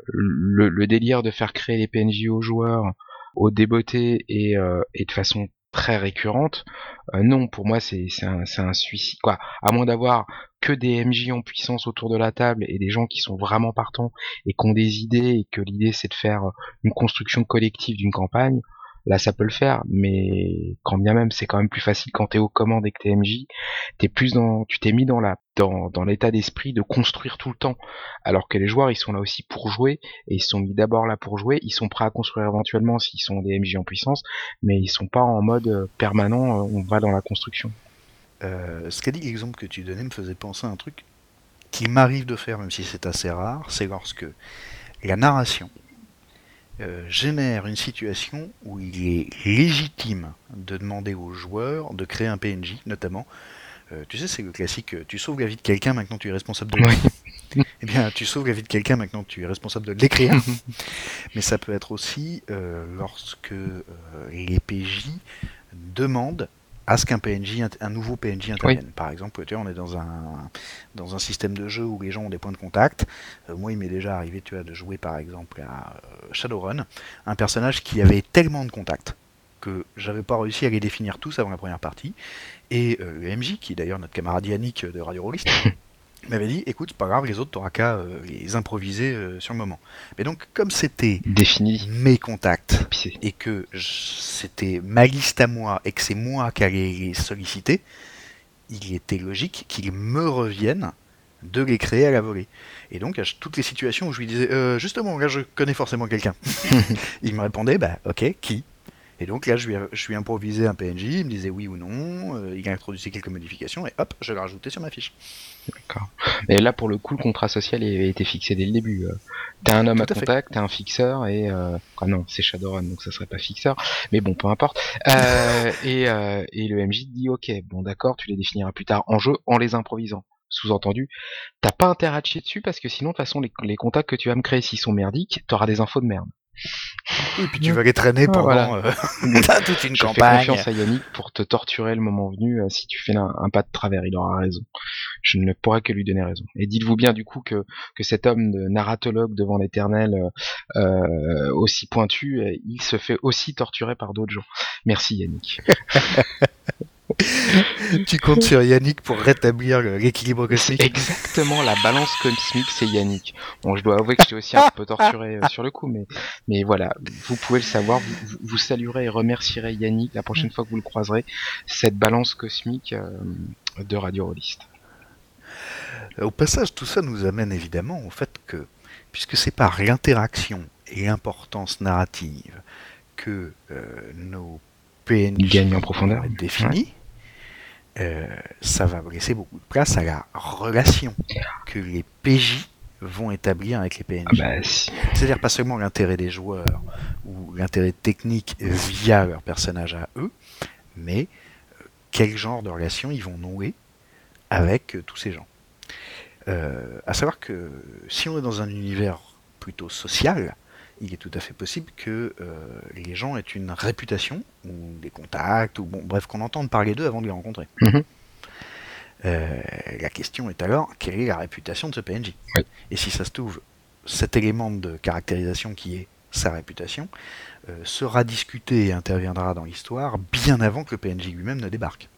le, le délire de faire créer les PNJ aux joueurs au débeauté et, euh, et de façon très récurrente, euh, non, pour moi c'est un, un suicide. Quoi. À moins d'avoir que des MJ en puissance autour de la table et des gens qui sont vraiment partants et qui ont des idées et que l'idée c'est de faire une construction collective d'une campagne, là ça peut le faire, mais quand bien même c'est quand même plus facile quand t'es aux commandes et que t'es MJ, t'es plus dans, tu t'es mis dans la, dans, l'état d'esprit de construire tout le temps, alors que les joueurs ils sont là aussi pour jouer et ils sont mis d'abord là pour jouer, ils sont prêts à construire éventuellement s'ils sont des MJ en puissance, mais ils sont pas en mode euh, permanent, euh, on va dans la construction. Ce qu'a dit l'exemple que tu donnais me faisait penser à un truc qui m'arrive de faire, même si c'est assez rare, c'est lorsque la narration euh, génère une situation où il est légitime de demander aux joueurs de créer un PNJ, notamment. Euh, tu sais, c'est le classique, euh, tu sauves la vie de quelqu'un, maintenant tu es responsable de lui. Eh bien, tu sauves la vie de quelqu'un, maintenant tu es responsable de l'écrire. Mais ça peut être aussi euh, lorsque euh, les PJ demandent à ce qu'un PNJ, un nouveau PNJ intervienne. Par exemple, tu vois, on est dans un, dans un système de jeu où les gens ont des points de contact. Euh, moi, il m'est déjà arrivé tu vois, de jouer par exemple à Shadowrun, un personnage qui avait tellement de contacts que j'avais pas réussi à les définir tous avant la première partie. Et euh, le MJ, qui est d'ailleurs notre camarade Yannick de Radio Rollist, m'avait dit écoute, c'est pas grave, les autres, t'auras qu'à euh, les improviser euh, sur le moment. Mais donc, comme c'était Défini. mes contacts et que c'était ma liste à moi et que c'est moi qui allais les solliciter, il était logique qu'ils me reviennent de les créer à la volée. Et donc, à toutes les situations où je lui disais, Euh, justement, là, je connais forcément quelqu'un, il me répondait, bah, ok, qui? Et donc là, je lui, ai, je lui un PNJ, il me disait oui ou non, euh, il a introduit quelques modifications, et hop, je l'ai rajouté sur ma fiche. D'accord. Et là, pour le coup, le contrat social a été fixé dès le début. euh. T'as un homme à, contact, t'as un fixeur, et... Euh... ah non, c'est Shadowrun, donc ça serait pas fixeur, mais bon, peu importe. Euh, et, euh, et le MJ dit, ok, bon d'accord, tu les définiras plus tard en jeu en les improvisant. Sous-entendu, t'as pas intérêt à chier dessus parce que sinon, de toute façon, les, les contacts que tu vas me créer, s'ils sont merdiques, t'auras des infos de merde. Et puis tu vas les traîner pendant voilà. euh, toute une Je fais campagne. confiance à Yannick pour te torturer le moment venu euh, si tu fais un, un pas de travers, il aura raison. Je ne pourrais que lui donner raison. Et dites-vous bien du coup que, que cet homme de narratologue devant l'éternel euh, aussi pointu, il se fait aussi torturer par d'autres gens. Merci Yannick. tu comptes sur Yannick pour rétablir l'équilibre C'est cosmique. exactement la balance cosmique, c'est Yannick. Bon, je dois avouer que j'étais aussi un peu torturé euh, sur le coup, mais, mais voilà, vous pouvez le savoir, vous, saluerez et remercierez Yannick la prochaine fois que vous le croiserez, cette balance cosmique euh, de Radio Rolliste. Au passage, tout ça nous amène évidemment au fait que, puisque c'est par l'interaction et l'importance narrative que euh, nos PNJ Gagnent en profondeur. définis, euh, ça va laisser beaucoup de place à la relation que les PJ vont établir avec les PNJ. Ah bah, si. C'est-à-dire pas seulement l'intérêt des joueurs ou l'intérêt technique via leur personnage à eux, mais euh, quel genre de relation ils vont nouer avec euh, tous ces gens. Euh, à savoir que si on est dans un univers plutôt social, il est tout à fait possible que euh, les gens aient une réputation ou des contacts ou bon bref qu'on entende parler d'eux avant de les rencontrer. Mhm. Euh, la question est alors quelle est la réputation de ce PNJ Oui. Et si ça se trouve, cet élément de caractérisation qui est sa réputation euh, sera discuté et interviendra dans l'histoire bien avant que le PNJ lui-même ne débarque.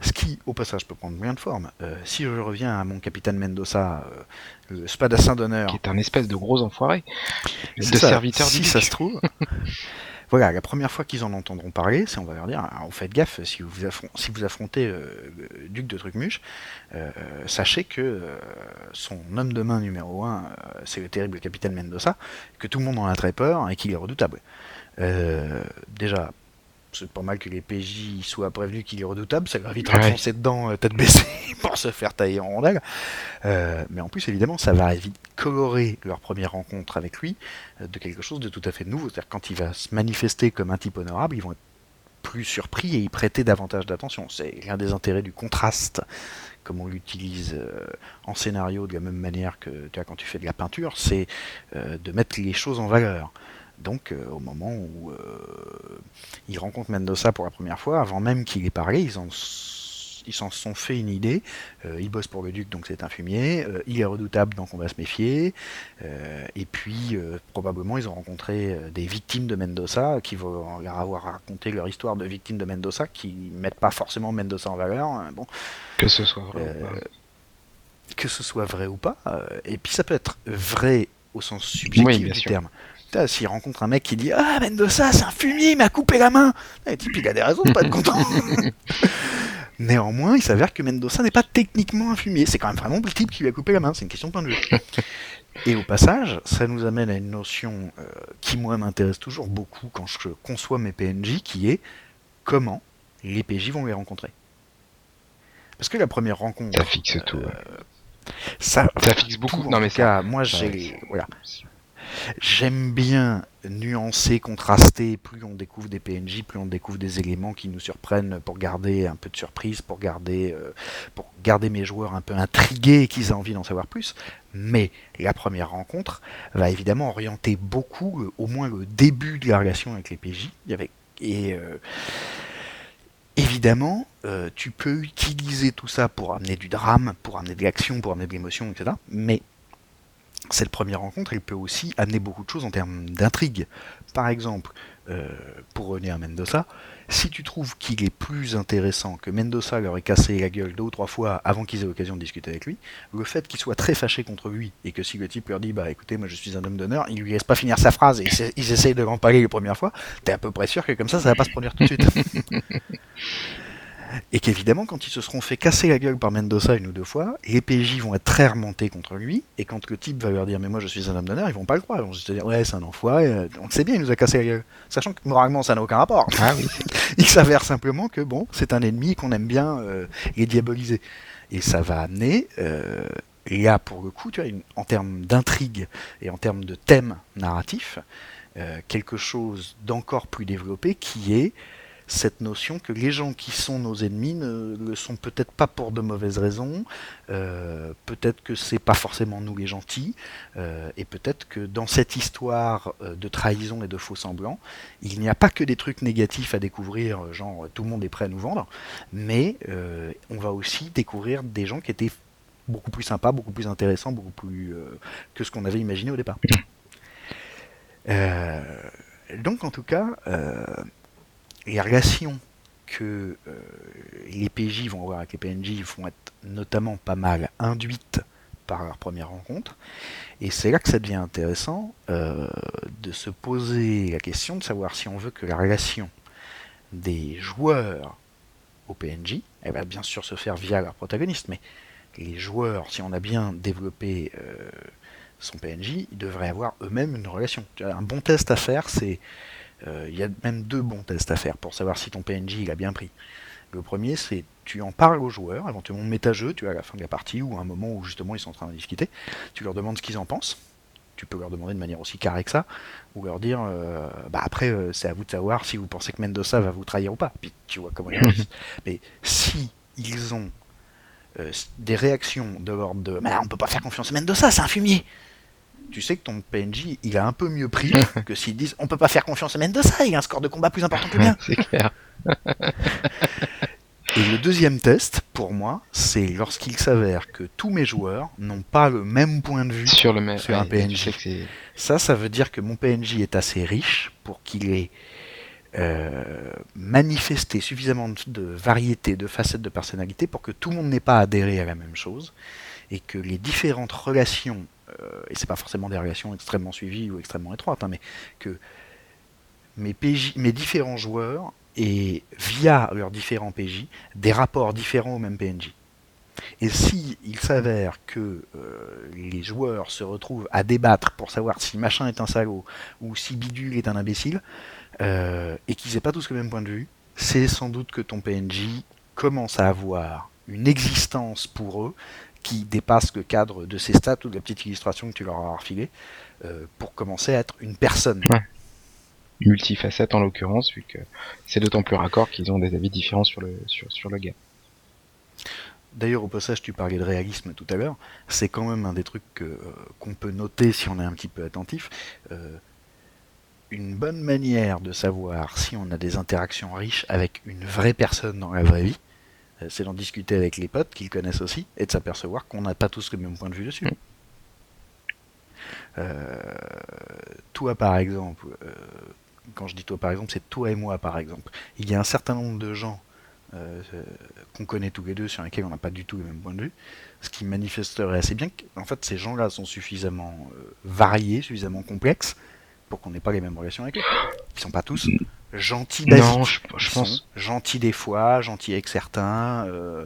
Ce qui, au passage, peut prendre bien de forme. Euh, si je reviens à mon capitaine Mendoza, euh, le spadassin d'honneur, qui est un espèce de gros enfoiré, de ça, serviteur si du ça se trouve. voilà, la première fois qu'ils en entendront parler, c'est on va leur dire, alors, faites gaffe, si vous, affron- si vous affrontez euh, le duc de Trucmuche, euh, sachez que euh, son homme de main numéro un, c'est le terrible capitaine Mendoza, que tout le monde en a très peur et qu'il est redoutable. Déjà, c'est pas mal que les PJ soient prévenus qu'il est redoutable, ça leur évitera de Ouais. foncer dedans euh, tête baissée pour se faire tailler en rondelles. Euh, mais en plus, évidemment, ça va vite colorer leur première rencontre avec lui euh, de quelque chose de tout à fait nouveau. C'est-à-dire quand il va se manifester comme un type honorable, ils vont être plus surpris et y prêter davantage d'attention. C'est l'un des intérêts du contraste, comme on l'utilise en scénario de la même manière que tu vois, quand tu fais de la peinture, c'est de mettre les choses en valeur. Donc, euh, au moment où euh, ils rencontrent Mendoza pour la première fois, avant même qu'il ait parlé, ils en ils s'en sont fait une idée. Euh, il bosse pour le duc, donc c'est un fumier. Euh, il est redoutable, donc on va se méfier. Euh, et puis, probablement, ils ont rencontré des victimes de Mendoza qui vont leur avoir raconté leur histoire de victimes de Mendoza, qui mettent pas forcément Mendoza en valeur. hein. Bon, Que ce soit vrai ou pas. que ce soit vrai ou pas. et puis ça peut être vrai au sens subjectif Oui, du sûr. terme. Putain, S'il rencontre un mec qui dit Ah, Mendoza, c'est un fumier, il m'a coupé la main Et Le type, il a des raisons de pas être content Néanmoins, il s'avère que Mendoza n'est pas techniquement un fumier. C'est quand même vraiment le type qui lui a coupé la main. C'est une question de point de vue. Et au passage, ça nous amène à une notion euh, qui, moi, m'intéresse toujours beaucoup quand je conçois mes PNJ, qui est comment les PJ vont les rencontrer. Parce que la première rencontre, Ça fixe tout. ouais. ça, Ça fixe beaucoup. tout, Non mais tout cas, ça. moi ça- j'ai voilà, j'aime bien nuancer, contraster. Plus on découvre des PNJ, plus on découvre des éléments qui nous surprennent pour garder un peu de surprise, pour garder, euh, pour garder mes joueurs un peu intrigués et qu'ils aient envie d'en savoir plus. Mais la première rencontre va évidemment orienter beaucoup, euh, au moins le début de la relation avec les PJ, et euh, Évidemment, tu peux utiliser tout ça pour amener du drame, pour amener de l'action, pour amener de l'émotion, etc. Mais cette première rencontre, elle peut aussi amener beaucoup de choses en termes d'intrigue. Par exemple, euh, pour revenir à Mendoza, si tu trouves qu'il est plus intéressant que Mendoza leur ait cassé la gueule deux ou trois fois avant qu'ils aient l'occasion de discuter avec lui, le fait qu'il soit très fâché contre lui et que si le type leur dit bah écoutez moi je suis un homme d'honneur, il lui laisse pas finir sa phrase et ils essa- ils essayent de l'empaler les premières fois, t'es à peu près sûr que comme ça ça va pas se produire tout de suite. Et qu'évidemment, quand ils se seront fait casser la gueule par Mendoza une ou deux fois, les PJ vont être très remontés contre lui, et quand le type va leur dire Mais moi je suis un homme d'honneur, ils vont pas le croire. Ils vont se dire Ouais, c'est un enfoiré, euh, on le sait bien, il nous a cassé la gueule. Sachant que moralement, ça n'a aucun rapport. Ah oui. il s'avère simplement que bon, c'est un ennemi qu'on aime bien euh, et diaboliser. Et ça va amener, euh, là pour le coup, tu vois, une- en termes d'intrigue et en termes de thème narratif, euh, quelque chose d'encore plus développé qui est cette notion que les gens qui sont nos ennemis ne le sont peut-être pas pour de mauvaises raisons, euh, peut-être que c'est pas forcément nous les gentils, euh, et peut-être que dans cette histoire euh, de trahison et de faux semblants, il n'y a pas que des trucs négatifs à découvrir, genre tout le monde est prêt à nous vendre, mais on va aussi découvrir des gens qui étaient beaucoup plus sympas, beaucoup plus intéressants, beaucoup plus que ce qu'on avait imaginé au départ. Donc en tout cas, les relations que euh, les PJ vont avoir avec les PNJ vont être notamment pas mal induites par leur première rencontre. Et c'est là que ça devient intéressant euh, de se poser la question de savoir si on veut que la relation des joueurs au PNJ, elle va bien sûr se faire via leur protagoniste, mais les joueurs, si on a bien développé euh, son PNJ, ils devraient avoir eux-mêmes une relation. Un bon test à faire, c'est euh, il y a même deux bons tests à faire pour savoir si ton PNJ il a bien pris. Le premier, c'est tu en parles aux joueurs, éventuellement méta-jeu, tu vois, à la fin de la partie ou à un moment où justement ils sont en train de discuter, tu leur demandes ce qu'ils en pensent. Tu peux leur demander de manière aussi carrée que ça, ou leur dire, euh, bah après, euh, c'est à vous de savoir si vous pensez que Mendoza va vous trahir ou pas. Puis tu vois comment ils réagissent. Mais si ils ont euh, des réactions de l'ordre de, mais on peut pas faire confiance à Mendoza, c'est un fumier. Tu sais que ton PNJ, il a un peu mieux pris que s'ils disent, on peut pas faire confiance à Mendoza, il a un score de combat plus important que le mien. C'est clair. Et le deuxième test, pour moi, c'est lorsqu'il s'avère que tous mes joueurs n'ont pas le même point de vue. Sur le même. Sur un PNJ. Ça, ça veut dire que mon PNJ est assez riche pour qu'il ait euh, manifesté suffisamment de, variété, de facettes de personnalité pour que tout le monde n'ait pas adhéré à la même chose et que les différentes relations, et c'est pas forcément des relations extrêmement suivies ou extrêmement étroites, hein, mais que mes, PJ, mes différents joueurs aient, via leurs différents PJ, des rapports différents au même PNJ. Et si s'avère que euh, les joueurs se retrouvent à débattre pour savoir si machin est un salaud ou si bidule est un imbécile, euh, et qu'ils n'aient pas tous le même point de vue, c'est sans doute que ton PNJ commence à avoir une existence pour eux qui dépasse le cadre de ces stats ou de la petite illustration que tu leur as refilée euh, pour commencer à être une personne. Ouais. Multifacette en l'occurrence, vu que c'est d'autant plus raccord qu'ils ont des avis différents sur le, sur, sur le gars. D'ailleurs, au passage, tu parlais de réalisme tout à l'heure. C'est quand même un des trucs euh, qu'on peut noter si on est un petit peu attentif. Euh, une bonne manière de savoir si on a des interactions riches avec une vraie personne dans la vraie vie, c'est d'en discuter avec les potes qu'ils connaissent aussi et de s'apercevoir qu'on n'a pas tous le même point de vue dessus. Euh, toi, par exemple, euh, quand je dis toi, par exemple, c'est toi et moi, par exemple. Il y a un certain nombre de gens euh, euh, qu'on connaît tous les deux, sur lesquels on n'a pas du tout le même point de vue, ce qui manifesterait assez bien qu'en fait ces gens-là sont suffisamment euh, variés, suffisamment complexes pour qu'on n'ait pas les mêmes relations avec eux. Ils sont pas tous gentils basiques. Non, je, pense. gentils des fois, gentils avec certains, euh,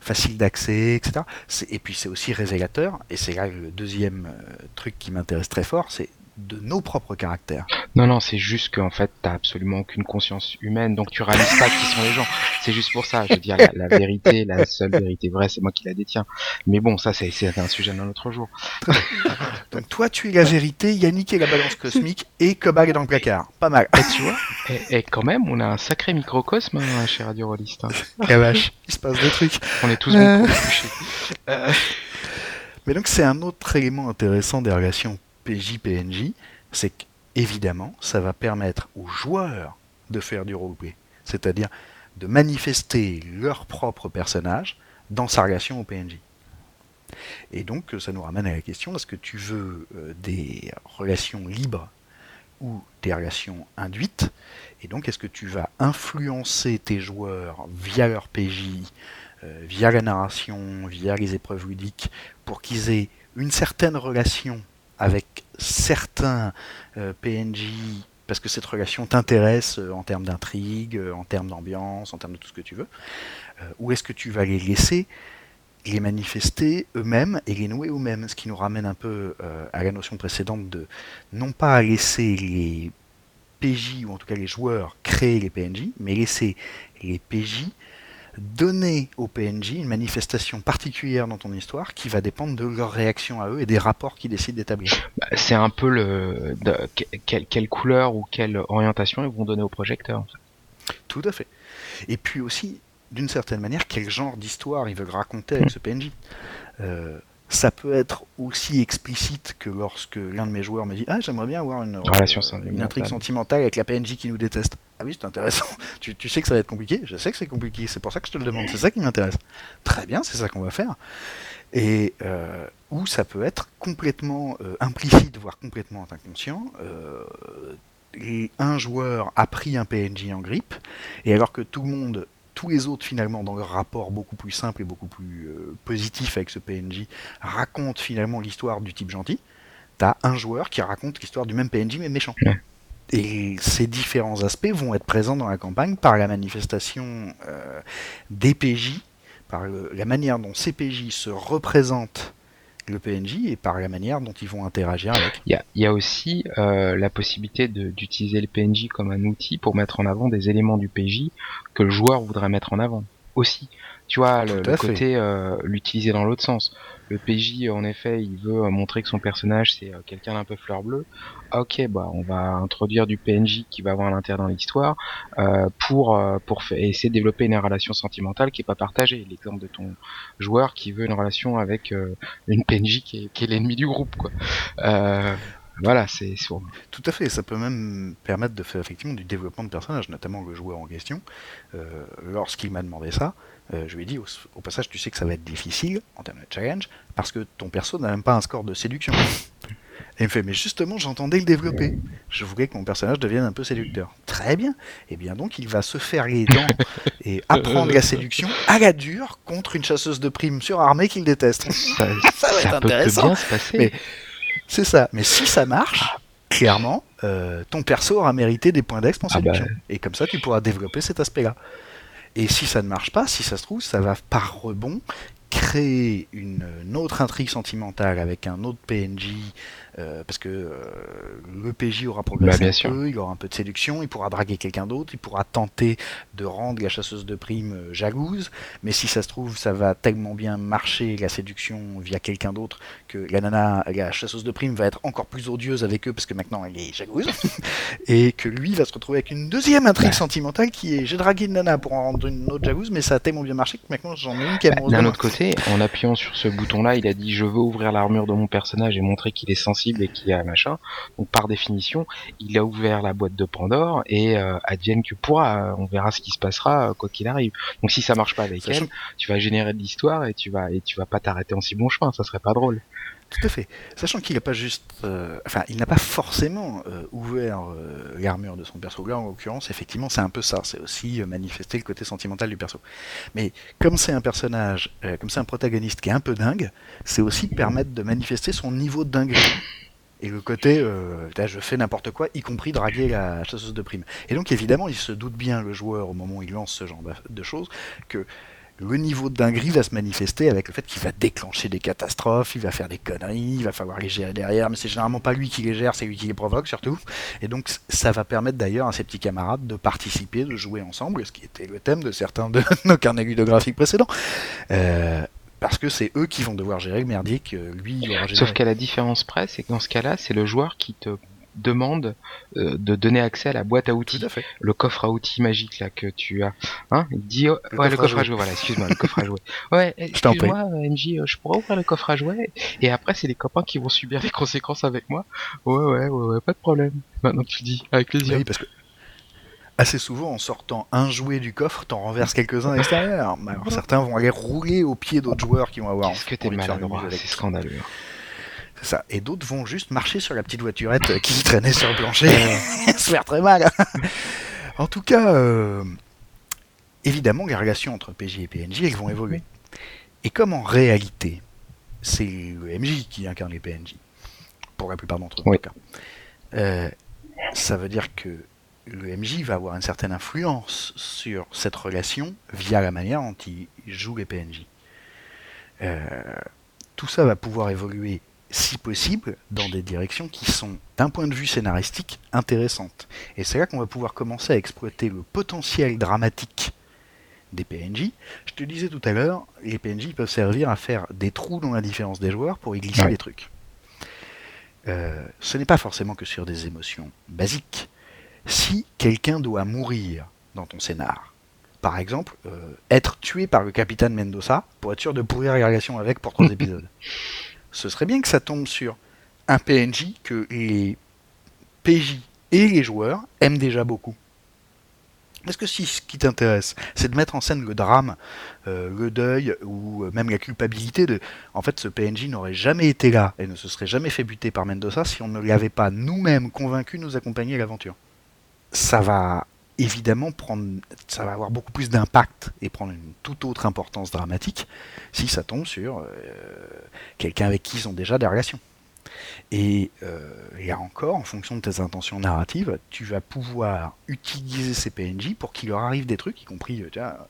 faciles d'accès, etc. Et puis c'est aussi révélateur, et c'est là le deuxième euh, truc qui m'intéresse très fort, c'est de nos propres caractères. Non, non, c'est juste qu'en fait, t'as absolument aucune conscience humaine, donc tu réalises pas qui sont les gens. C'est juste pour ça. Je veux dire, la, la vérité, la seule vérité vraie, c'est moi qui la détiens. Mais bon, ça, c'est un sujet d'un autre jour. Donc toi tu es la vérité, Yannick est la balance cosmique, et Cobal est dans le placard. Pas mal. Et tu vois, et, et quand même, on a un sacré microcosme hein, chez Radio Rollist. hein. La vache, il se passe des trucs. On est tous Euh. bons pour se coucher. Mais donc c'est un autre élément intéressant des relations PJ-PNJ, c'est qu'évidemment, ça va permettre aux joueurs de faire du roleplay, c'est-à-dire de manifester leur propre personnage dans sa relation au PNJ. Et donc ça nous ramène à la question, est-ce que tu veux euh, des relations libres ou des relations induites? Et donc est-ce que tu vas influencer tes joueurs via leur PJ, euh, via la narration, via les épreuves ludiques, pour qu'ils aient une certaine relation avec certains euh, PNJ parce que cette relation t'intéresse euh, en termes d'intrigue, euh, en termes d'ambiance, en termes de tout ce que tu veux, ou est-ce que tu vas les laisser les manifester eux-mêmes et les nouer eux-mêmes, ce qui nous ramène un peu à la notion précédente de non pas laisser les PJ, ou en tout cas les joueurs, créer les PNJ, mais laisser les PJ donner aux PNJ une manifestation particulière dans ton histoire qui va dépendre de leur réaction à eux et des rapports qu'ils décident d'établir. Bah, c'est un peu le de, quelle, quelle couleur ou quelle orientation ils vont donner au projecteur. en fait. Tout à fait. Et puis aussi, d'une certaine manière, quel genre d'histoire ils veulent raconter avec Mm. ce PNJ. Euh, ça peut être aussi explicite que lorsque l'un de mes joueurs me dit Ah, j'aimerais bien avoir une, une intrigue sentimentale avec la PNJ qui nous déteste. Ah oui, c'est intéressant. tu, sais que ça va être compliqué Je sais que c'est compliqué. C'est pour ça que je te le demande. C'est ça qui m'intéresse. Très bien, c'est ça qu'on va faire. Et euh, ou ça peut être complètement euh, implicite, voire complètement inconscient. Euh, et un joueur a pris un PNJ en grippe, et alors que tout le monde, tous les autres finalement, dans leur rapport beaucoup plus simple et beaucoup plus positif avec ce PNJ, racontent finalement l'histoire du type gentil, t'as un joueur qui raconte l'histoire du même PNJ mais méchant. Et ces différents aspects vont être présents dans la campagne par la manifestation euh, des PJ, par le- la manière dont ces PJ se représentent le PNJ et par la manière dont ils vont interagir avec. Il y a, il y a aussi euh, la possibilité d'utiliser le PNJ comme un outil pour mettre en avant des éléments du PJ que le joueur voudrait mettre en avant aussi. Tu vois, le, Tout côté euh, l'utiliser dans l'autre sens. Le PJ, en effet, il veut euh, montrer que son personnage c'est euh, quelqu'un d'un peu fleur bleue. Ah, Ok, bah on va introduire du PNJ qui va avoir l'intérêt dans l'histoire euh, pour pour essayer de développer une relation sentimentale qui est pas partagée. L'exemple de ton joueur qui veut une relation avec une PNJ qui est, l'ennemi du groupe, quoi. Voilà, c'est Tout à fait, ça peut même permettre de faire effectivement du développement de personnages, notamment le joueur en question. Lorsqu'il m'a demandé ça, euh, je lui ai dit au, au passage, tu sais que ça va être difficile en termes de challenge, parce que ton perso n'a même pas un score de séduction. Et il me fait, mais justement, j'entendais le développer. Je voulais que mon personnage devienne un peu séducteur. Très bien. Et bien donc, il va se faire les dents et apprendre la séduction à la dure contre une chasseuse de primes surarmée qu'il déteste. ça, Ça va être ça peut intéressant. bien se passer. Mais- C'est ça. Mais si ça marche, clairement, euh, ton perso aura mérité des points d'ex pour Ah bah. Et comme ça, tu pourras développer cet aspect-là. Et si ça ne marche pas, si ça se trouve, ça va par rebond créer une, autre intrigue sentimentale avec un autre PNJ, euh, parce que euh, le PJ aura progressé Bah, un peu, il aura un peu de séduction, il pourra draguer quelqu'un d'autre, il pourra tenter de rendre la chasseuse de primes euh, jalouse, mais si ça se trouve, ça va tellement bien marcher la séduction via quelqu'un d'autre que la nana, la chasseuse de primes va être encore plus odieuse avec eux parce que maintenant elle est jalouse, et que lui va se retrouver avec une deuxième intrigue Ouais. sentimentale qui est j'ai dragué une nana pour en rendre une autre jalouse, mais ça a tellement bien marché que maintenant j'en ai une qui est amoureuse de D'un autre côté, en appuyant sur ce bouton-là, il a dit je veux ouvrir l'armure de mon personnage et montrer qu'il est sensible et qu'il a machin. Donc par définition, il a ouvert la boîte de Pandore et euh, advienne que pourra. On verra ce qui se passera euh, quoi qu'il arrive. Donc si ça marche pas avec Sachant- elle, tu vas générer de l'histoire et tu vas et tu vas pas t'arrêter en si bon chemin. Ça serait pas drôle. Tout à fait. Sachant qu'il n'a pas juste, euh, enfin, il n'a pas forcément euh, ouvert euh, l'armure de son perso. Là, en l'occurrence, effectivement, c'est un peu ça. C'est aussi manifester le côté sentimental du perso. Mais comme c'est un personnage, comme c'est un protagoniste qui est un peu dingue, c'est aussi permettre de manifester son niveau de dinguerie. Et le côté, je fais n'importe quoi, y compris draguer la chasseuse de primes. Et donc, évidemment, il se doute bien, le joueur, au moment où il lance ce genre de choses, que le niveau de dinguerie va se manifester avec le fait qu'il va déclencher des catastrophes, il va faire des conneries, il va falloir les gérer derrière, mais c'est généralement pas lui qui les gère, c'est lui qui les provoque surtout. Et donc ça va permettre d'ailleurs à ses petits camarades de participer, de jouer ensemble, ce qui était le thème de certains de nos carnets ludographiques précédents. Euh, parce que c'est eux qui vont devoir gérer le merdier que lui il aura Sauf généré. qu'à la différence près, c'est que dans ce cas-là, c'est le joueur qui te demande euh, de donner accès à la boîte à outils. À le coffre à outils magique là que tu as. Hein Il dit oh, Le ouais le coffre à jouer, voilà, excuse-moi, le coffre à jouer. Ouais, excuse-moi euh, MJ, euh, je pourrais ouvrir le coffre à jouer et après c'est les copains qui vont subir les conséquences avec moi. Ouais ouais ouais ouais, pas de problème. Maintenant que tu dis avec plaisir. Oui, parce que assez souvent en sortant un jouet du coffre, t'en renverses quelques-uns à l'extérieur. Alors certains vont aller rouler aux pieds d'autres joueurs qui vont avoir Qu'est-ce que t'es maladroit, c'est scandaleux. C'est ça. Et d'autres vont juste marcher sur la petite voiturette qui traînait sur le plancher et se faire très mal. en tout cas, euh, évidemment, les relations entre PJ et PNJ, elles vont évoluer. Et comme en réalité, c'est le MJ qui incarne les PNJ, pour la plupart d'entre eux en tout cas, euh, ça veut dire que le MJ va avoir une certaine influence sur cette relation via la manière dont il joue les PNJ. Euh, tout ça va pouvoir évoluer, si possible, dans des directions qui sont, d'un point de vue scénaristique, intéressantes. Et c'est là qu'on va pouvoir commencer à exploiter le potentiel dramatique des PNJ. Je te disais tout à l'heure, les PNJ peuvent servir à faire des trous dans la différence des joueurs pour y glisser Ouais. des trucs. Euh, ce n'est pas forcément que sur des émotions basiques. Si quelqu'un doit mourir dans ton scénar, par exemple, euh, être tué par le capitaine Mendoza pour être sûr de pourrir la relation avec pour trois épisodes, ce serait bien que ça tombe sur un PNJ que les PJ et les joueurs aiment déjà beaucoup. Parce que si ce qui t'intéresse, c'est de mettre en scène le drame, euh, le deuil ou euh, même la culpabilité de, en fait, ce PNJ n'aurait jamais été là et ne se serait jamais fait buter par Mendoza si on ne l'avait pas nous-mêmes convaincu de nous accompagner à l'aventure. Ça va évidemment prendre, ça va avoir beaucoup plus d'impact et prendre une toute autre importance dramatique si ça tombe sur euh, quelqu'un avec qui ils ont déjà des relations. Et euh, là encore, en fonction de tes intentions narratives, tu vas pouvoir utiliser ces PNJ pour qu'il leur arrive des trucs, y compris euh, vois,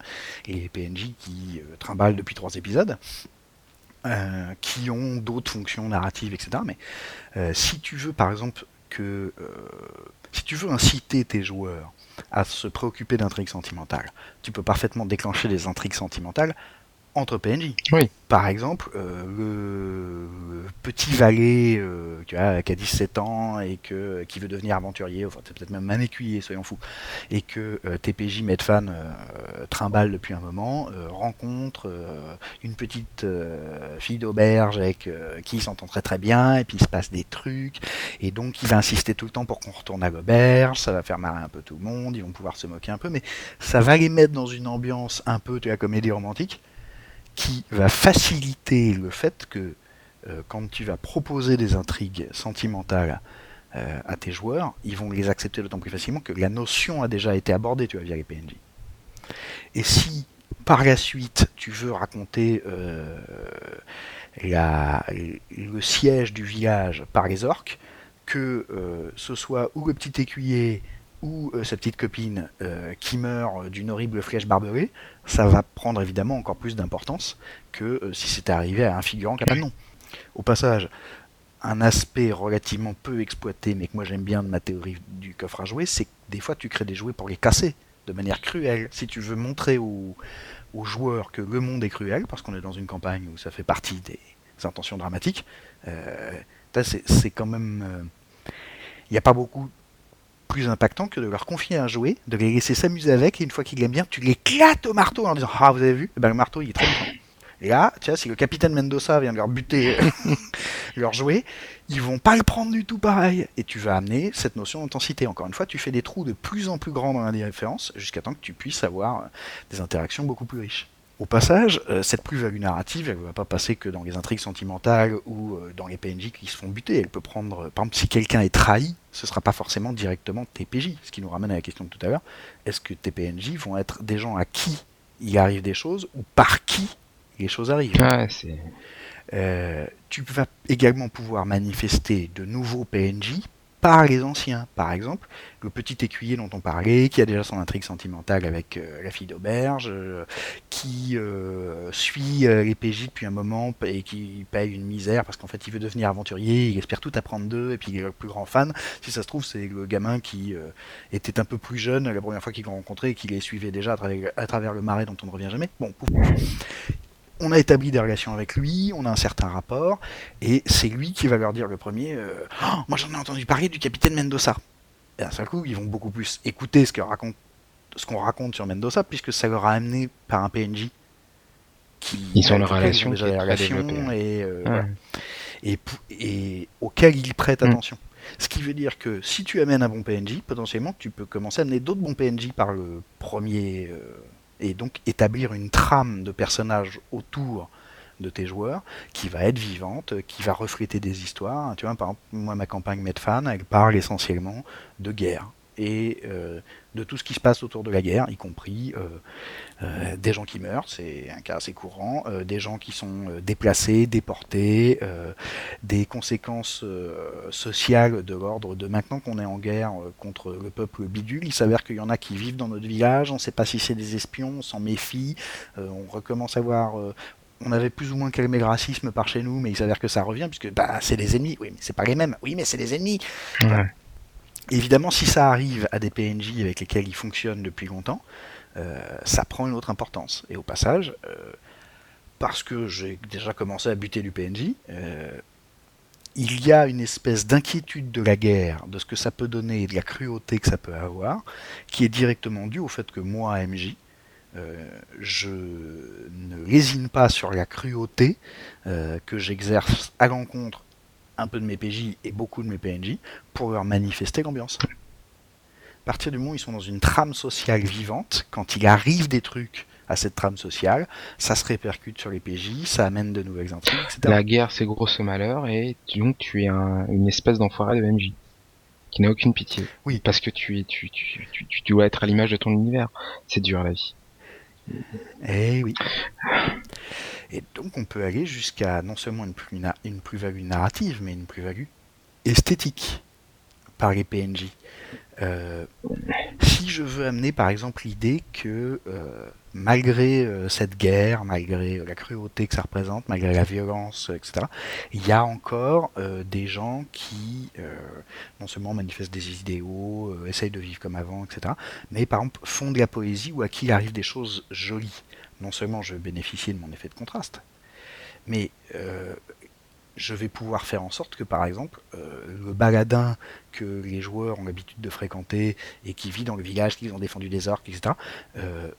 les PNJ qui euh, trimballent depuis trois épisodes, euh, qui ont d'autres fonctions narratives, etc. Mais si tu veux, par exemple, que si tu veux inciter tes joueurs à se préoccuper d'intrigues sentimentales, tu peux parfaitement déclencher des intrigues sentimentales entre PNJ. Oui. Par exemple, euh, le, le petit valet euh, qui a 17 ans et que, qui veut devenir aventurier, enfin c'est peut-être même un écuyer, soyons fous, et que euh, TPJ Medfan euh, trimballe depuis un moment, rencontre une petite fille d'auberge avec qui il s'entend très très bien, et puis il se passe des trucs, et donc il va insister tout le temps pour qu'on retourne à l'auberge, ça va faire marrer un peu tout le monde, ils vont pouvoir se moquer un peu, mais ça va les mettre dans une ambiance un peu de la comédie romantique qui va faciliter le fait que euh, quand tu vas proposer des intrigues sentimentales euh, à tes joueurs, ils vont les accepter d'autant plus facilement que la notion a déjà été abordée, tu vois, via les PNJ. Et si par la suite tu veux raconter euh, le siège du village par les orques, que ce soit ou le petit écuyer ou euh, sa petite copine euh, qui meurt d'une horrible flèche barbelée, ça va prendre évidemment encore plus d'importance que euh, si c'était arrivé à un figurant qui n'a pas de nom. Au passage, un aspect relativement peu exploité, mais que moi j'aime bien de ma théorie du coffre à jouer, c'est que des fois tu crées des jouets pour les casser de manière cruelle. Si tu veux montrer aux, aux joueurs que le monde est cruel, parce qu'on est dans une campagne où ça fait partie des intentions dramatiques, c'est quand même. Il n'y a pas beaucoup plus impactant que de leur confier un jouet, de les laisser s'amuser avec, et une fois qu'ils l'aiment bien, tu l'éclates au marteau en disant Ah, vous avez vu? Eh ben, Le marteau, il est très méchant. Et là, tu vois, si le capitaine Mendoza vient de leur buter leur jouet, ils vont pas le prendre du tout pareil. Et tu vas amener cette notion d'intensité. Encore une fois, tu fais des trous de plus en plus grands dans la jusqu'à temps que tu puisses avoir euh, des interactions beaucoup plus riches. Au passage, euh, cette plus-value narrative, elle ne va pas passer que dans les intrigues sentimentales ou euh, dans les PNJ qui se font buter. Elle peut prendre, par exemple, si quelqu'un est trahi, ce ne sera pas forcément directement tes PJ. Ce qui nous ramène à la question de tout à l'heure. Est-ce que tes PNJ vont être des gens à qui il arrive des choses ou par qui les choses arrivent? Euh, tu vas également pouvoir manifester de nouveaux PNJ par les anciens. Par exemple, le petit écuyer dont on parlait, qui a déjà son intrigue sentimentale avec euh, la fille d'auberge, euh, qui euh, suit les PJ depuis un moment et qui paye une misère parce qu'en fait il veut devenir aventurier, il espère tout apprendre d'eux et puis il est le plus grand fan. Si ça se trouve, c'est le gamin qui était un peu plus jeune la première fois qu'ils l'ont rencontré et qui les suivait déjà à travers, le marais dont on ne revient jamais. Bon, pouf on a établi des relations avec lui, on a un certain rapport, et c'est lui qui va leur dire le premier euh, Oh, Moi j'en ai entendu parler du capitaine Mendoza. Et d'un seul coup, ils vont beaucoup plus écouter ce qu'on raconte, ce qu'on raconte sur Mendoza, puisque ça leur a amené par un PNJ qui Ils ont leur relation déjà qui est des très relations développée. et, euh, Ouais. voilà. et, pou- et auquel ils prêtent Mm. attention. Ce qui veut dire que si tu amènes un bon PNJ, potentiellement tu peux commencer à amener d'autres bons PNJ par le premier euh, et donc établir une trame de personnages autour de tes joueurs qui va être vivante, qui va refléter des histoires. Tu vois, par exemple, moi ma campagne Medfan, elle parle essentiellement de guerre. et de tout ce qui se passe autour de la guerre, y compris des gens qui meurent, c'est un cas assez courant, des gens qui sont déplacés, déportés, des conséquences sociales de l'ordre de maintenant qu'on est en guerre contre le peuple bidule, il s'avère qu'il y en a qui vivent dans notre village, on ne sait pas si c'est des espions, on s'en méfie, on recommence à voir on avait plus ou moins calmé le racisme par chez nous, mais il s'avère que ça revient, puisque bah, c'est des ennemis. Oui, mais c'est pas les mêmes. Oui, mais c'est des ennemis. Évidemment, si ça arrive à des PNJ avec lesquels ils fonctionnent depuis longtemps, euh, ça prend une autre importance. Et au passage, euh, parce que j'ai déjà commencé à buter du PNJ, euh, il y a une espèce d'inquiétude de la guerre, de ce que ça peut donner et de la cruauté que ça peut avoir, qui est directement due au fait que moi, MJ, je ne lésine pas sur la cruauté que j'exerce à l'encontre un peu de mes PJ et beaucoup de mes PNJ pour leur manifester l'ambiance. À partir du moment où ils sont dans une trame sociale vivante, quand il arrive des trucs à cette trame sociale, ça se répercute sur les PJ, ça amène de nouvelles intrigues, etc. La guerre, c'est gros malheur, et donc tu es une espèce d'enfoiré de MJ qui n'a aucune pitié. Oui. Parce que tu, es, tu, tu, tu, tu dois être à l'image de ton univers. C'est dur la vie. Eh oui. Et donc on peut aller jusqu'à non seulement une, plus une plus-value narrative, mais une plus-value esthétique par les PNJ. Euh, si je veux amener par exemple l'idée que euh, malgré euh, cette guerre, malgré la cruauté que ça représente, malgré la violence, etc., il y a encore des gens qui non seulement manifestent des idéaux, essayent de vivre comme avant, etc., mais par exemple font de la poésie ou à qui il arrive des choses jolies non seulement je vais bénéficier de mon effet de contraste, mais euh, je vais pouvoir faire en sorte que, par exemple, euh, le baladin que les joueurs ont l'habitude de fréquenter et qui vit dans le village qu'ils ont défendu des orques, etc., euh,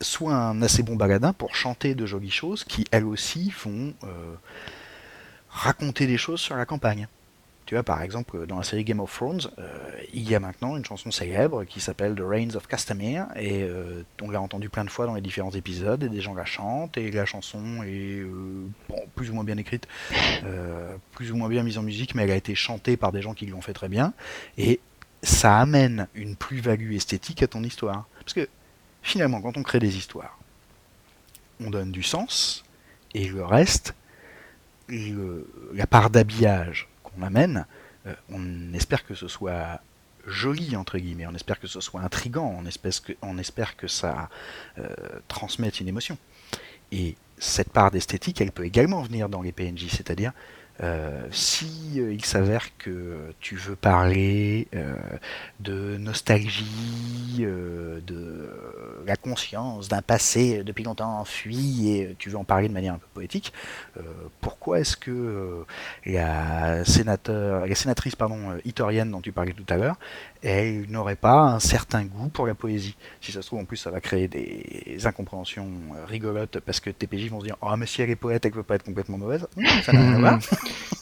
soit un assez bon baladin pour chanter de jolies choses qui, elles aussi, vont raconter des choses sur la campagne. Tu vois, par exemple, dans la série Game of Thrones, euh, il y a maintenant une chanson célèbre qui s'appelle The Reigns of Castamere, et euh, on l'a entendue plein de fois dans les différents épisodes, et des gens la chantent, et la chanson est euh, plus ou moins bien écrite, plus ou moins bien mise en musique, mais elle a été chantée par des gens qui l'ont fait très bien, et ça amène une plus-value esthétique à ton histoire. Parce que finalement, quand on crée des histoires, on donne du sens, et le reste, la part d'habillage amène, euh, on espère que ce soit joli entre guillemets, on espère que ce soit intrigant, on espère que, on espère que ça euh, transmette une émotion. Et cette part d'esthétique, elle peut également venir dans les PNJ, c'est-à-dire euh, si euh, il s'avère que tu veux parler de nostalgie, de la conscience d'un passé depuis longtemps enfui et tu veux en parler de manière un peu poétique, pourquoi est-ce que la, sénateur, la sénatrice pardon, itorienne dont tu parlais tout à l'heure, elle n'aurait pas un certain goût pour la poésie? Si ça se trouve, en plus, ça va créer des incompréhensions rigolotes parce que tes PJ vont se dire Oh, mais si elle est poète, elle ne peut pas être complètement mauvaise. ça n'a rien à voir.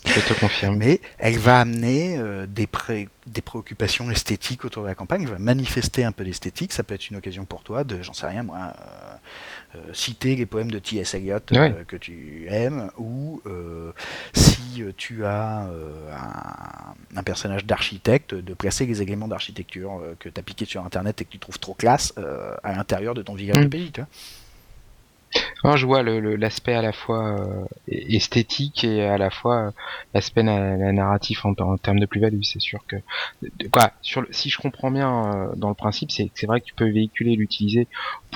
Je te confirme. Mais elle va amener euh, des, pré des préoccupations esthétiques autour de la campagne, elle va manifester un peu d'esthétique. Ça peut être une occasion pour toi de, j'en sais rien moi, euh, euh, citer les poèmes de T.S. Eliot que tu aimes, ou si tu as un, personnage d'architecte, de placer les éléments d'architecture que tu as piqué sur internet et que tu trouves trop classe à l'intérieur de ton village de pays. Tu vois je vois l'aspect à la fois euh, esthétique et à la fois euh, l'aspect narratif en, termes de plus-value. C'est sûr que, quoi, si je comprends bien euh, dans le principe, c'est vrai que tu peux véhiculer, l'utiliser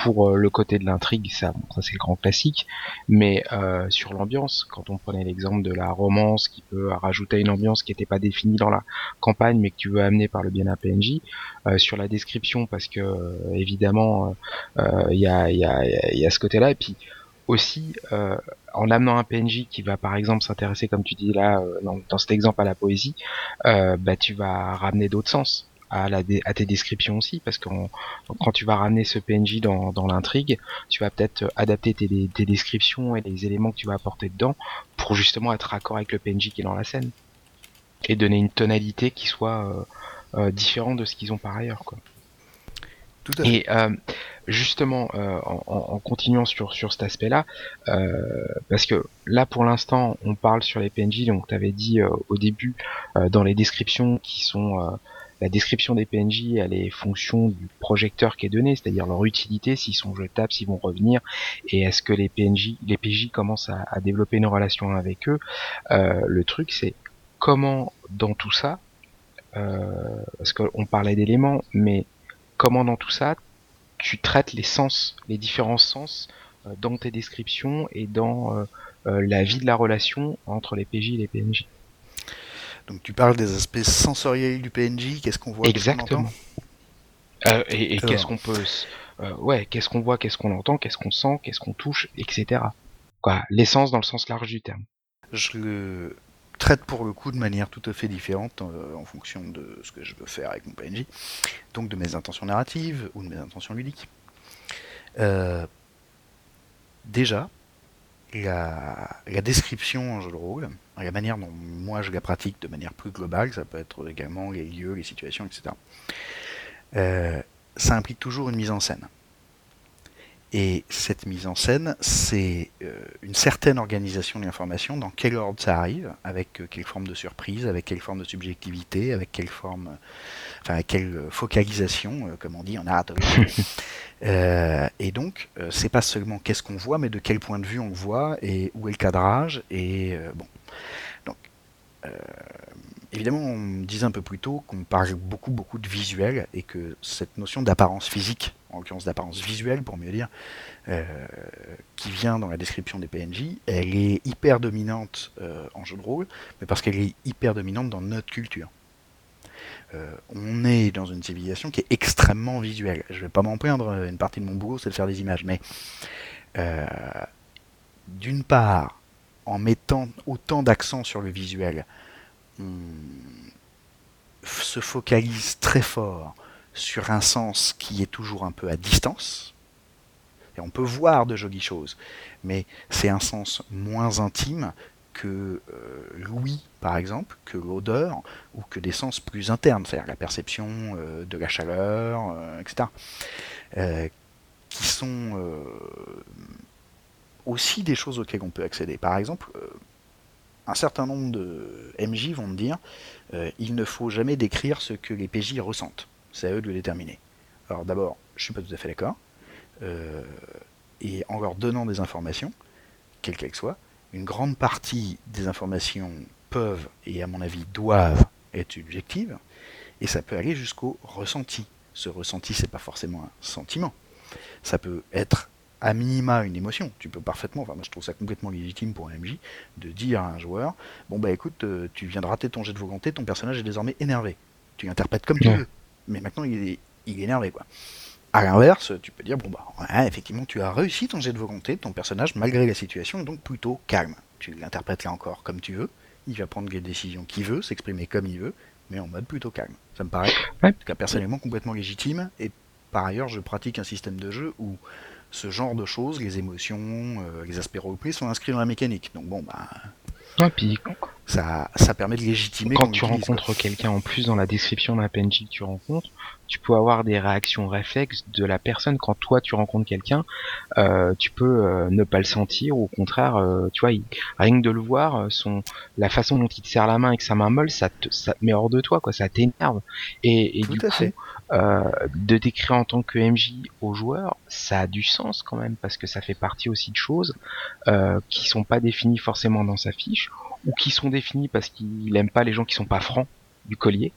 pour le côté de l'intrigue, ça, ça c'est le grand classique. Mais sur l'ambiance, quand on prenait l'exemple de la romance qui peut rajouter une ambiance qui n'était pas définie dans la campagne, mais que tu veux amener par le bien à PNJ, sur la description, parce que évidemment il y a, y, a, y a ce côté-là, et puis aussi euh, en amenant un PNJ qui va par exemple s'intéresser comme tu dis là euh, dans, cet exemple à la poésie euh, bah tu vas ramener d'autres sens à, la, à tes descriptions aussi. Parce que quand tu vas ramener ce PNJ dans, dans l'intrigue tu vas peut-être adapter tes, tes, descriptions et les éléments que tu vas apporter dedans pour justement être raccord avec le PNJ qui est dans la scène. Et donner une tonalité qui soit différente de ce qu'ils ont par ailleurs quoi et euh, justement, euh, en, continuant sur, sur cet aspect-là, euh, parce que là pour l'instant on parle sur les PNJ, donc tu avais dit au début dans les descriptions qui sont la description des PNJ, elle est fonction du projecteur qui est donné, c'est-à-dire leur utilité, s'ils sont jetables, s'ils vont revenir, et est-ce que les PNJ, les PJ commencent à, à développer une relation avec eux. Euh, le truc, c'est comment dans tout ça, euh, parce qu'on parlait d'éléments, mais comment dans tout ça, tu traites les sens, les différents sens euh, dans tes descriptions et dans euh, euh, la vie de la relation entre les PJ et les PNJ. Donc tu parles des aspects sensoriels du PNJ, qu'est-ce qu'on voit Exactement. Euh, et, et qu'est-ce qu'on peut, euh, ouais, qu'est-ce qu'on voit, qu'est-ce qu'on entend, qu'est-ce qu'on sent, qu'est-ce qu'on touche, etc. Quoi, l'essence dans le sens large du terme. Je le traite pour le coup de manière tout à fait différente euh, en fonction de ce que je veux faire avec mon PNJ, donc de mes intentions narratives ou de mes intentions ludiques. Euh, déjà, la, description en jeu de rôle, la manière dont moi je la pratique de manière plus globale, ça peut être également les lieux, les situations, etc. Euh, ça implique toujours une mise en scène. Et cette mise en scène, c'est euh, une certaine organisation de l'information, dans quel ordre ça arrive, avec euh, quelle forme de surprise, avec quelle forme de subjectivité, avec quelle forme, enfin avec quelle euh, focalisation, comme on dit en narrativité. Euh, et donc, c'est pas seulement qu'est-ce qu'on voit, mais de quel point de vue on le voit et où est le cadrage. Et euh, bon, donc euh, évidemment, on me disait un peu plus tôt qu'on parle beaucoup, beaucoup de visuel et que cette notion d'apparence physique, en l'occurrence d'apparence visuelle pour mieux dire, euh, qui vient dans la description des PNJ, elle est hyper dominante euh, en jeu de rôle, mais parce qu'elle est hyper dominante dans notre culture. Euh, on est dans une civilisation qui est extrêmement visuelle. Je vais pas m'en plaindre, une partie de mon boulot c'est de faire des images, mais d'une part, en mettant autant d'accent sur le visuel, se focalise très fort sur un sens qui est toujours un peu à distance. Et on peut voir de jolies choses, mais c'est un sens moins intime que euh, l'ouïe, par exemple, que l'odeur, ou que des sens plus internes, c'est-à-dire la perception euh, de la chaleur, euh, etc. qui sont aussi des choses auxquelles on peut accéder. Par exemple, un certain nombre de MJ vont me dire euh, il ne faut jamais décrire ce que les PJ ressentent. C'est à eux de le déterminer. Alors d'abord, je suis pas tout à fait d'accord. Euh, et en leur donnant des informations, quelles qu'elles soient, une grande partie des informations peuvent, et à mon avis doivent, être subjectives, et ça peut aller jusqu'au ressenti. Ce ressenti, c'est pas forcément un sentiment. Ça peut être à minima une émotion. Tu peux parfaitement, enfin moi je trouve ça complètement légitime pour un MJ, de dire à un joueur, bon bah écoute, euh, tu viens de rater ton jet de volonté, ton personnage est désormais énervé. Tu l'interprètes comme tu veux, mais maintenant il est, il est énervé quoi. À l'inverse, tu peux dire, bon bah ouais, effectivement tu as réussi ton jet de volonté, ton personnage malgré la situation est donc plutôt calme. Tu l'interprètes là encore comme tu veux, il va prendre les décisions qu'il veut, s'exprimer comme il veut, mais en mode plutôt calme. Ça me paraît, en tout cas personnellement, complètement légitime, et par ailleurs je pratique un système de jeu où ce genre de choses, les émotions, euh, les aspects roleplay sont inscrits dans la mécanique. Donc bon, bah, Ouais, puis ça, ça permet de légitimer quand tu rencontres quelqu'un en plus dans la description d'un PNJ que tu rencontres, tu peux avoir des réactions réflexes de la personne quand toi tu rencontres quelqu'un. euh, tu peux euh, ne pas le sentir ou au contraire, euh, tu vois, il- rien que de le voir, son la façon dont il te serre la main avec sa main molle, ça te, ça te met hors de toi, quoi, ça t'énerve. Et, et du coup, fait. Euh, de décrire en tant que MJ aux joueurs, ça a du sens quand même parce que ça fait partie aussi de choses euh, qui sont pas définies forcément dans sa fiche ou qui sont définies parce qu'il aime pas les gens qui sont pas francs du collier.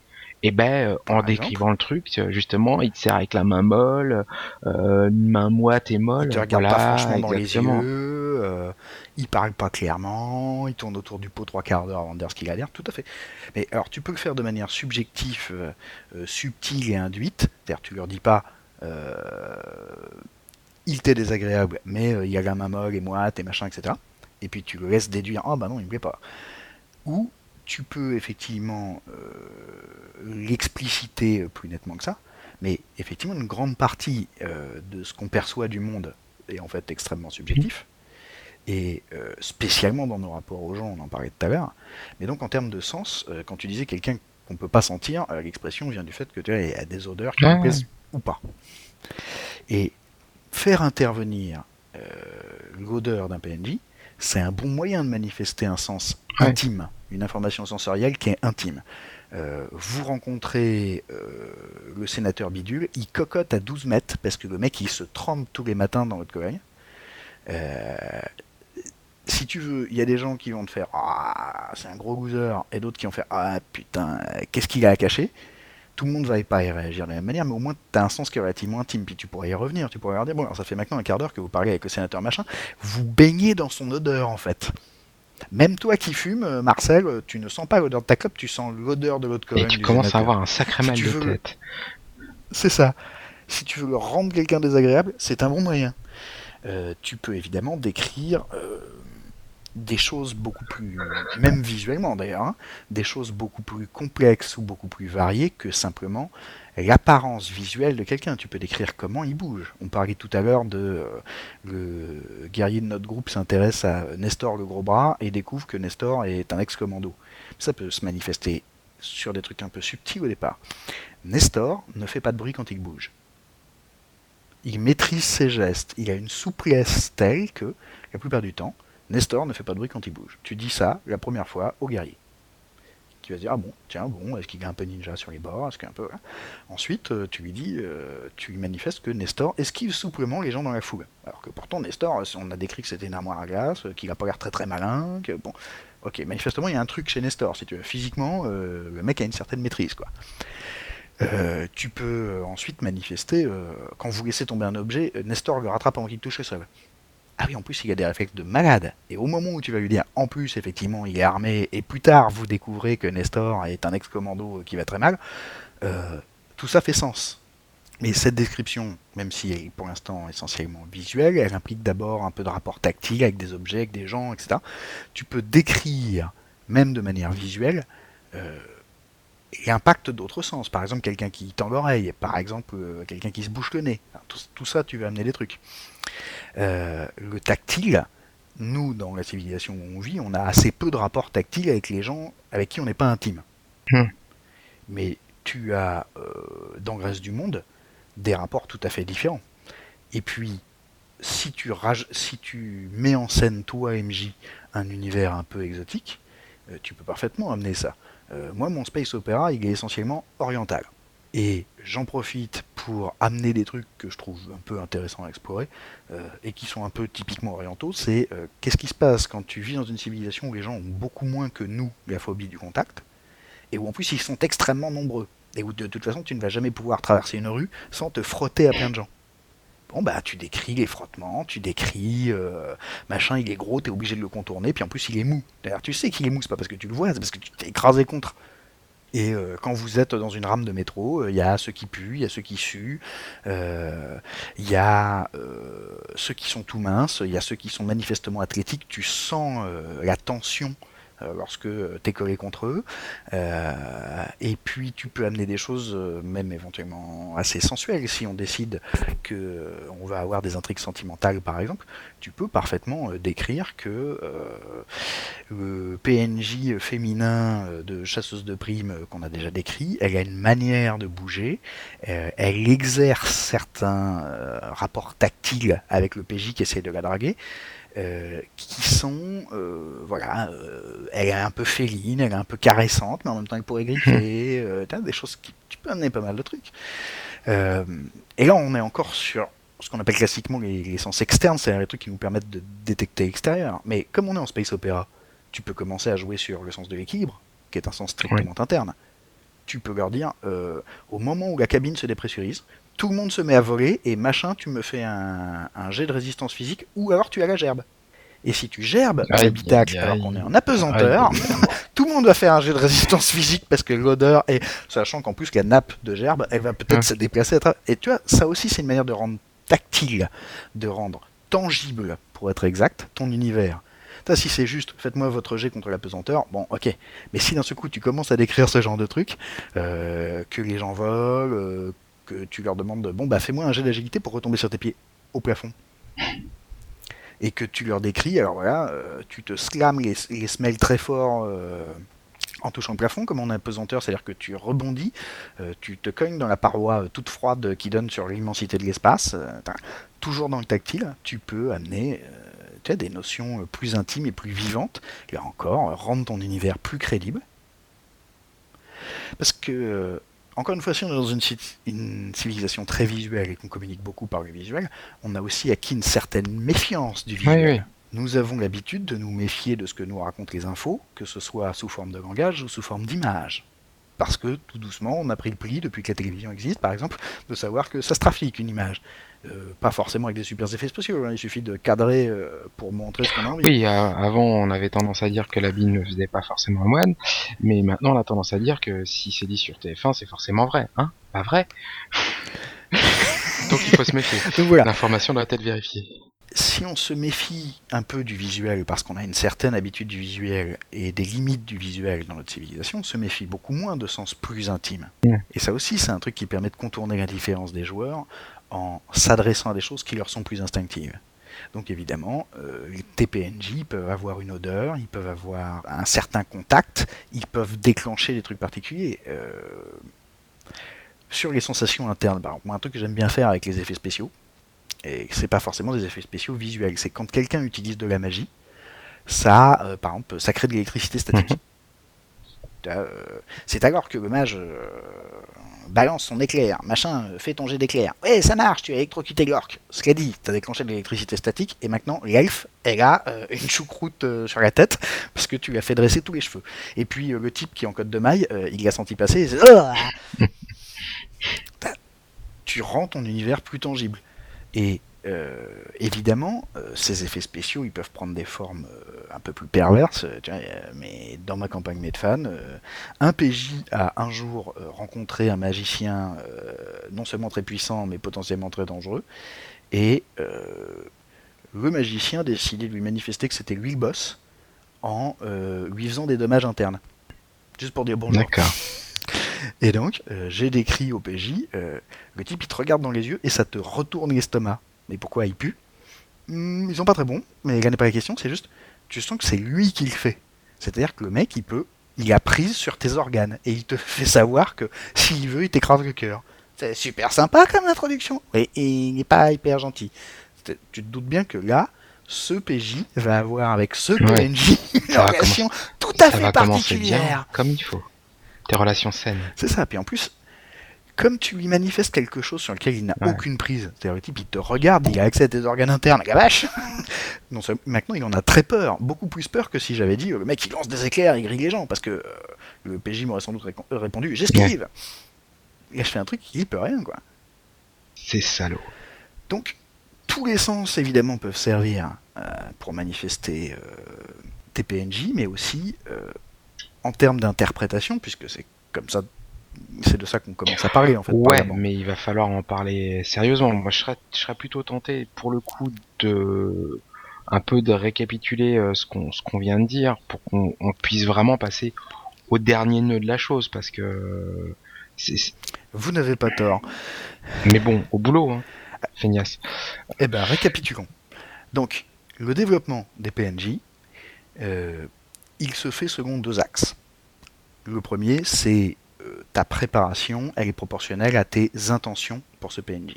Et ben euh, en décrivant le truc, euh, justement, il te sert avec la main molle, euh, une main moite et molle. Il te regarde voilà, pas franchement dans les yeux, euh, il parle pas clairement, il tourne autour du pot trois quarts d'heure avant de dire ce qu'il a l'air, tout à fait. Mais alors tu peux le faire de manière subjective, euh, subtile et induite, c'est-à-dire tu leur dis pas il t'est désagréable, mais il a la main molle et moite et machin, etc. Et puis tu le laisses déduire, ah bah non, il me plaît pas. Ou tu peux effectivement euh, l'expliciter plus nettement que ça, mais effectivement une grande partie euh, de ce qu'on perçoit du monde est en fait extrêmement subjectif, et euh, spécialement dans nos rapports aux gens, on en parlait tout à l'heure. Mais donc en termes de sens, quand tu disais quelqu'un qu'on peut pas sentir, l'expression vient du fait que tu vois, il y a des odeurs qui nous plaisent ou pas. Et faire intervenir euh, l'odeur d'un PNJ, c'est un bon moyen de manifester un sens Ouais. intime, une information sensorielle qui est intime. Euh, vous rencontrez euh, le sénateur Bidule, il cocotte à 12 mètres parce que le mec il se trempe tous les matins dans votre Cologne. Euh, si tu veux, il y a des gens qui vont te faire Ah, c'est un gros loser, et d'autres qui vont faire Ah putain, qu'est-ce qu'il a à cacher? Tout le monde va pas y réagir de la même manière, mais au moins tu as un sens qui est relativement intime, puis tu pourrais y revenir, tu pourrais leur dire Bon, alors ça fait maintenant un quart d'heure que vous parlez avec le sénateur machin, vous baignez dans son odeur en fait. Même toi qui fumes, euh, Marcel, euh, tu ne sens pas l'odeur de ta clope, tu sens l'odeur de l'autre Et Cologne. tu commences à avoir un sacré mal de veux- tête. C'est ça. Si tu veux rendre quelqu'un désagréable, c'est un bon moyen. Euh, tu peux évidemment décrire euh, des choses beaucoup plus, même visuellement d'ailleurs, hein, des choses beaucoup plus complexes ou beaucoup plus variées que simplement l'apparence visuelle de quelqu'un. Tu peux décrire comment il bouge. On parlait tout à l'heure de euh, le guerrier de notre groupe s'intéresse à Nestor le gros bras et découvre que Nestor est un ex-commando. Ça peut se manifester sur des trucs un peu subtils au départ. Nestor ne fait pas de bruit quand il bouge. Il maîtrise ses gestes, il a une souplesse telle que, la plupart du temps, Nestor ne fait pas de bruit quand il bouge. Tu dis ça la première fois au guerrier. Qui va se dire, ah bon, tiens, bon, est-ce qu'il est un peu ninja sur les bords? Est-ce qu'il un peu... hein? Ensuite, euh, tu lui dis, euh, tu lui manifestes que Nestor esquive souplement les gens dans la foule. Alors que pourtant, Nestor, euh, on a décrit que c'était une armoire à glace, qu'il a pas l'air très très malin, que bon... Ok, manifestement, il y a un truc chez Nestor, si tu. Physiquement, le mec a une certaine maîtrise, quoi. Tu peux ensuite manifester, quand vous laissez tomber un objet, Nestor le rattrape avant qu'il touche le sol. Ah oui, en plus, il a des réflexes de malade. Et au moment où tu vas lui dire, en plus, effectivement, il est armé, et plus tard, vous découvrez que Nestor est un ex-commando qui va très mal, euh, tout ça fait sens. Mais cette description, même si elle est pour l'instant essentiellement visuelle, elle implique d'abord un peu de rapport tactile avec des objets, avec des gens, etc. Tu peux décrire, même de manière visuelle, euh, l'impact d'autres sens. Par exemple, quelqu'un qui tend l'oreille, par exemple, euh, quelqu'un qui se bouche le nez. Tout, tout ça, tu vas amener des trucs. Euh, le tactile, nous, dans la civilisation où on vit, on a assez peu de rapports tactiles avec les gens avec qui on n'est pas intime. Hmm. Mais tu as, euh, dans reste du monde, des rapports tout à fait différents. Et puis, si tu, raj- si tu mets en scène, toi, MJ, un univers un peu exotique, euh, tu peux parfaitement amener ça. Euh, moi, mon space opéra, il est essentiellement oriental. Et j'en profite pour amener des trucs que je trouve un peu intéressants à explorer euh, et qui sont un peu typiquement orientaux. C'est euh, qu'est-ce qui se passe quand tu vis dans une civilisation où les gens ont beaucoup moins que nous la phobie du contact et où en plus ils sont extrêmement nombreux et où de toute façon tu ne vas jamais pouvoir traverser une rue sans te frotter à plein de gens. Bon bah tu décris les frottements, tu décris euh, machin, il est gros, t'es obligé de le contourner, puis en plus il est mou. D'ailleurs tu sais qu'il est mou, c'est pas parce que tu le vois, c'est parce que tu t'es écrasé contre. Et euh, quand vous êtes dans une rame de métro, euh, il y a ceux qui puent, il y a ceux qui suent, euh, il y a ceux qui sont tout minces, il y a ceux qui sont manifestement athlétiques. Tu sens la tension lorsque tu es collé contre eux. Euh, et puis tu peux amener des choses, euh, même éventuellement assez sensuelles, si on décide que euh, on va avoir des intrigues sentimentales, par exemple. Tu peux parfaitement euh, décrire que euh, le PNJ féminin euh, de chasseuse de primes euh, qu'on a déjà décrit, elle a une manière de bouger, euh, elle exerce certains euh, rapports tactiles avec le PJ qui essaie de la draguer, euh, qui sont, euh, voilà, euh, elle est un peu féline, elle est un peu caressante, mais en même temps elle pourrait griffer, euh, t'as des choses qui, tu peux amener pas mal de trucs. Et là on est encore sur ce qu'on appelle classiquement les, les sens externes, c'est-à-dire les trucs qui nous permettent de détecter l'extérieur. Mais comme on est en space opéra, tu peux commencer à jouer sur le sens de l'équilibre, qui est un sens strictement interne. Tu peux leur dire, au moment où la cabine se dépressurise, tout le monde se met à voler et machin, tu me fais un, un jet de résistance physique ou alors tu as la gerbe. Et si tu gerbes Aïe, l'habitacle alors qu'on est en apesanteur, tout le monde va faire un jet de résistance physique parce que l'odeur est. Sachant qu'en plus la nappe de gerbe, elle va peut-être Ouais. se déplacer. à travers- Et tu vois, ça aussi c'est une manière de rendre tactile, de rendre tangible, pour être exact, ton univers. Si c'est juste, faites-moi votre jet contre la pesanteur, bon, ok. Mais si d'un seul coup tu commences à décrire ce genre de truc, euh, que les gens volent, euh, que tu leur demandes, bon, bah fais-moi un jet d'agilité pour retomber sur tes pieds au plafond. Et que tu leur décris, alors voilà, euh, tu te slams les, les semelles très fort euh, en touchant le plafond, comme en apesanteur, c'est-à-dire que tu rebondis, euh, tu te cognes dans la paroi toute froide qui donne sur l'immensité de l'espace, toujours dans le tactile, tu peux amener des notions plus intimes et plus vivantes, et encore, rendre ton univers plus crédible. Parce que, encore une fois, si on est dans une, ci- une civilisation très visuelle et qu'on communique beaucoup par le visuel, on a aussi acquis une certaine méfiance du visuel. Oui, oui. Nous avons l'habitude de nous méfier de ce que nous racontent les infos, que ce soit sous forme de langage ou sous forme d'image. Parce que tout doucement, on a pris le pli, depuis que la télévision existe, par exemple, de savoir que ça se trafique une image. Euh, pas forcément avec des super effets spéciaux, hein, il suffit de cadrer euh, pour montrer ce qu'on a envie. Oui, euh, avant on avait tendance à dire que la bille ne faisait pas forcément un moine, mais maintenant on a tendance à dire que si c'est dit sur TF1, c'est forcément vrai, hein Pas vrai Donc il faut se méfier. Donc voilà, L'information doit être vérifiée. si on se méfie un peu du visuel parce qu'on a une certaine habitude du visuel et des limites du visuel dans notre civilisation, on se méfie beaucoup moins de sens plus intime. Mm. Et ça aussi, c'est un truc qui permet de contourner l'indifférence des joueurs en s'adressant à des choses qui leur sont plus instinctives. Donc évidemment, euh, les TPNJ peuvent avoir une odeur, ils peuvent avoir un certain contact, ils peuvent déclencher des trucs particuliers. Euh, sur les sensations internes, par exemple, moi, un truc que j'aime bien faire avec les effets spéciaux, et c'est pas forcément des effets spéciaux visuels, c'est quand quelqu'un utilise de la magie, ça, euh, par exemple, ça crée de l'électricité statique. Euh, c'est alors que le mage balance son éclair, machin, euh, fait ton jet d'éclair. Ouais, ça marche, tu as électrocuté l'orque. Cela dit, t'as déclenché de l'électricité statique, et maintenant, l'elfe, elle a euh, une choucroute euh, sur la tête, parce que tu lui as fait dresser tous les cheveux. Et puis, euh, le type qui est en code de maille, il l'a senti passer, et c'est- Ah tu rends ton univers plus tangible. Et euh, évidemment, euh, ces effets spéciaux, ils peuvent prendre des formes euh, un peu plus perverses. tu vois, mais dans ma campagne Medfan, un PJ a un jour rencontré un magicien non seulement très puissant, mais potentiellement très dangereux. Et le magicien a décidé de lui manifester que c'était lui le boss en lui faisant des dommages internes. Juste pour dire bonjour. D'accord. Et donc, j'ai décrit au PJ, le type il te regarde dans les yeux et ça te retourne l'estomac. Mais pourquoi il pue? Hmm, Ils sont pas très bons, mais là n'est pas la question, c'est juste, tu sens que c'est lui qui le fait. C'est-à-dire que le mec, il peut, il a prise sur tes organes et il te fait savoir que s'il veut, il t'écrase le cœur. C'est super sympa comme introduction. Et, et il n'est pas hyper gentil. Tu te doutes bien que là, ce PJ va avoir avec ce Ouais. PNJ une relation tout à Ça fait va commencer bien, particulière. comme il faut. Tes relations saines. C'est ça, puis en plus, comme tu lui manifestes quelque chose sur lequel il n'a Ouais. aucune prise, c'est-à-dire le type il te regarde, il a accès à tes organes internes, la vache non, Maintenant il en a très peur, beaucoup plus peur que si j'avais dit euh, le mec il lance des éclairs, il grille les gens, parce que euh, le PJ m'aurait sans doute euh, répondu j'esquive Et je fais un truc qui peut rien quoi. C'est salaud. Donc tous les sens évidemment peuvent servir euh, pour manifester euh, tes PNJ, mais aussi en termes d'interprétation, puisque c'est comme ça, c'est de ça qu'on commence à parler en fait. Ouais, mais il va falloir en parler sérieusement. Moi, je serais, je serais plutôt tenté, pour le coup, de un peu de récapituler euh, ce qu'on ce qu'on vient de dire pour qu'on on puisse vraiment passer au dernier nœud de la chose, parce que c'est- Vous n'avez pas tort. mais bon, au boulot, hein, feignasse. Eh ben, récapitulons. Donc, le développement des PNJ, euh, il se fait selon deux axes. Le premier, c'est ta préparation, elle est proportionnelle à tes intentions pour ce PNJ.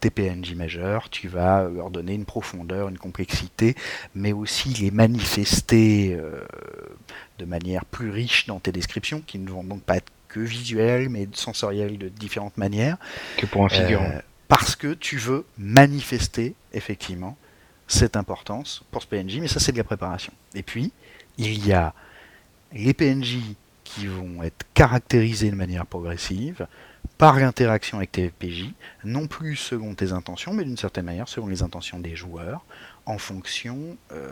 Tes PNJ majeurs, tu vas leur donner une profondeur, une complexité, mais aussi les manifester euh, de manière plus riche dans tes descriptions, qui ne vont donc pas être que visuelles, mais sensorielles de différentes manières. Que pour un figurant. Euh, parce que tu veux manifester effectivement cette importance pour ce PNJ, mais ça c'est de la préparation. Et puis, il y a les PNJ qui vont être caractérisés de manière progressive par l'interaction avec tes PJ, non plus selon tes intentions, mais d'une certaine manière selon les intentions des joueurs, en fonction euh,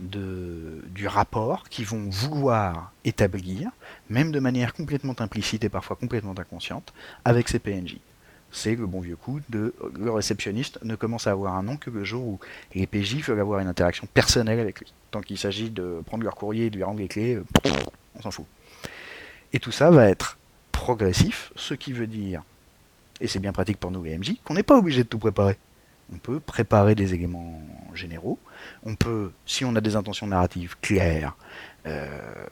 de, du rapport qu'ils vont vouloir établir, même de manière complètement implicite et parfois complètement inconsciente, avec ces PNJ. C'est le bon vieux coup de le réceptionniste ne commence à avoir un nom que le jour où les PJ veulent avoir une interaction personnelle avec lui. Tant qu'il s'agit de prendre leur courrier et de lui rendre les clés, euh, on s'en fout. Et tout ça va être progressif, ce qui veut dire, et c'est bien pratique pour nous les MJ, qu'on n'est pas obligé de tout préparer. On peut préparer des éléments généraux, on peut, si on a des intentions narratives claires, euh,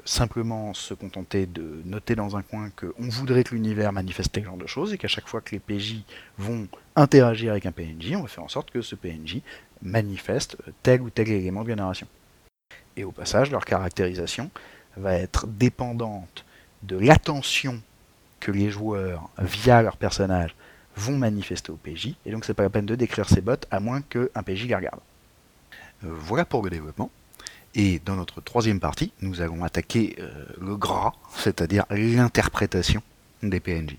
simplement se contenter de noter dans un coin qu'on voudrait que l'univers manifeste tel genre de choses et qu'à chaque fois que les PJ vont interagir avec un PNJ, on va faire en sorte que ce PNJ manifeste tel ou tel élément de la narration. Et au passage, leur caractérisation va être dépendante de l'attention que les joueurs, via leur personnage, vont manifester au PJ, et donc c'est pas la peine de décrire ces bots à moins qu'un PJ les regarde. Euh, voilà pour le développement. Et dans notre troisième partie, nous allons attaquer euh, le gras, c'est-à-dire l'interprétation des PNJ.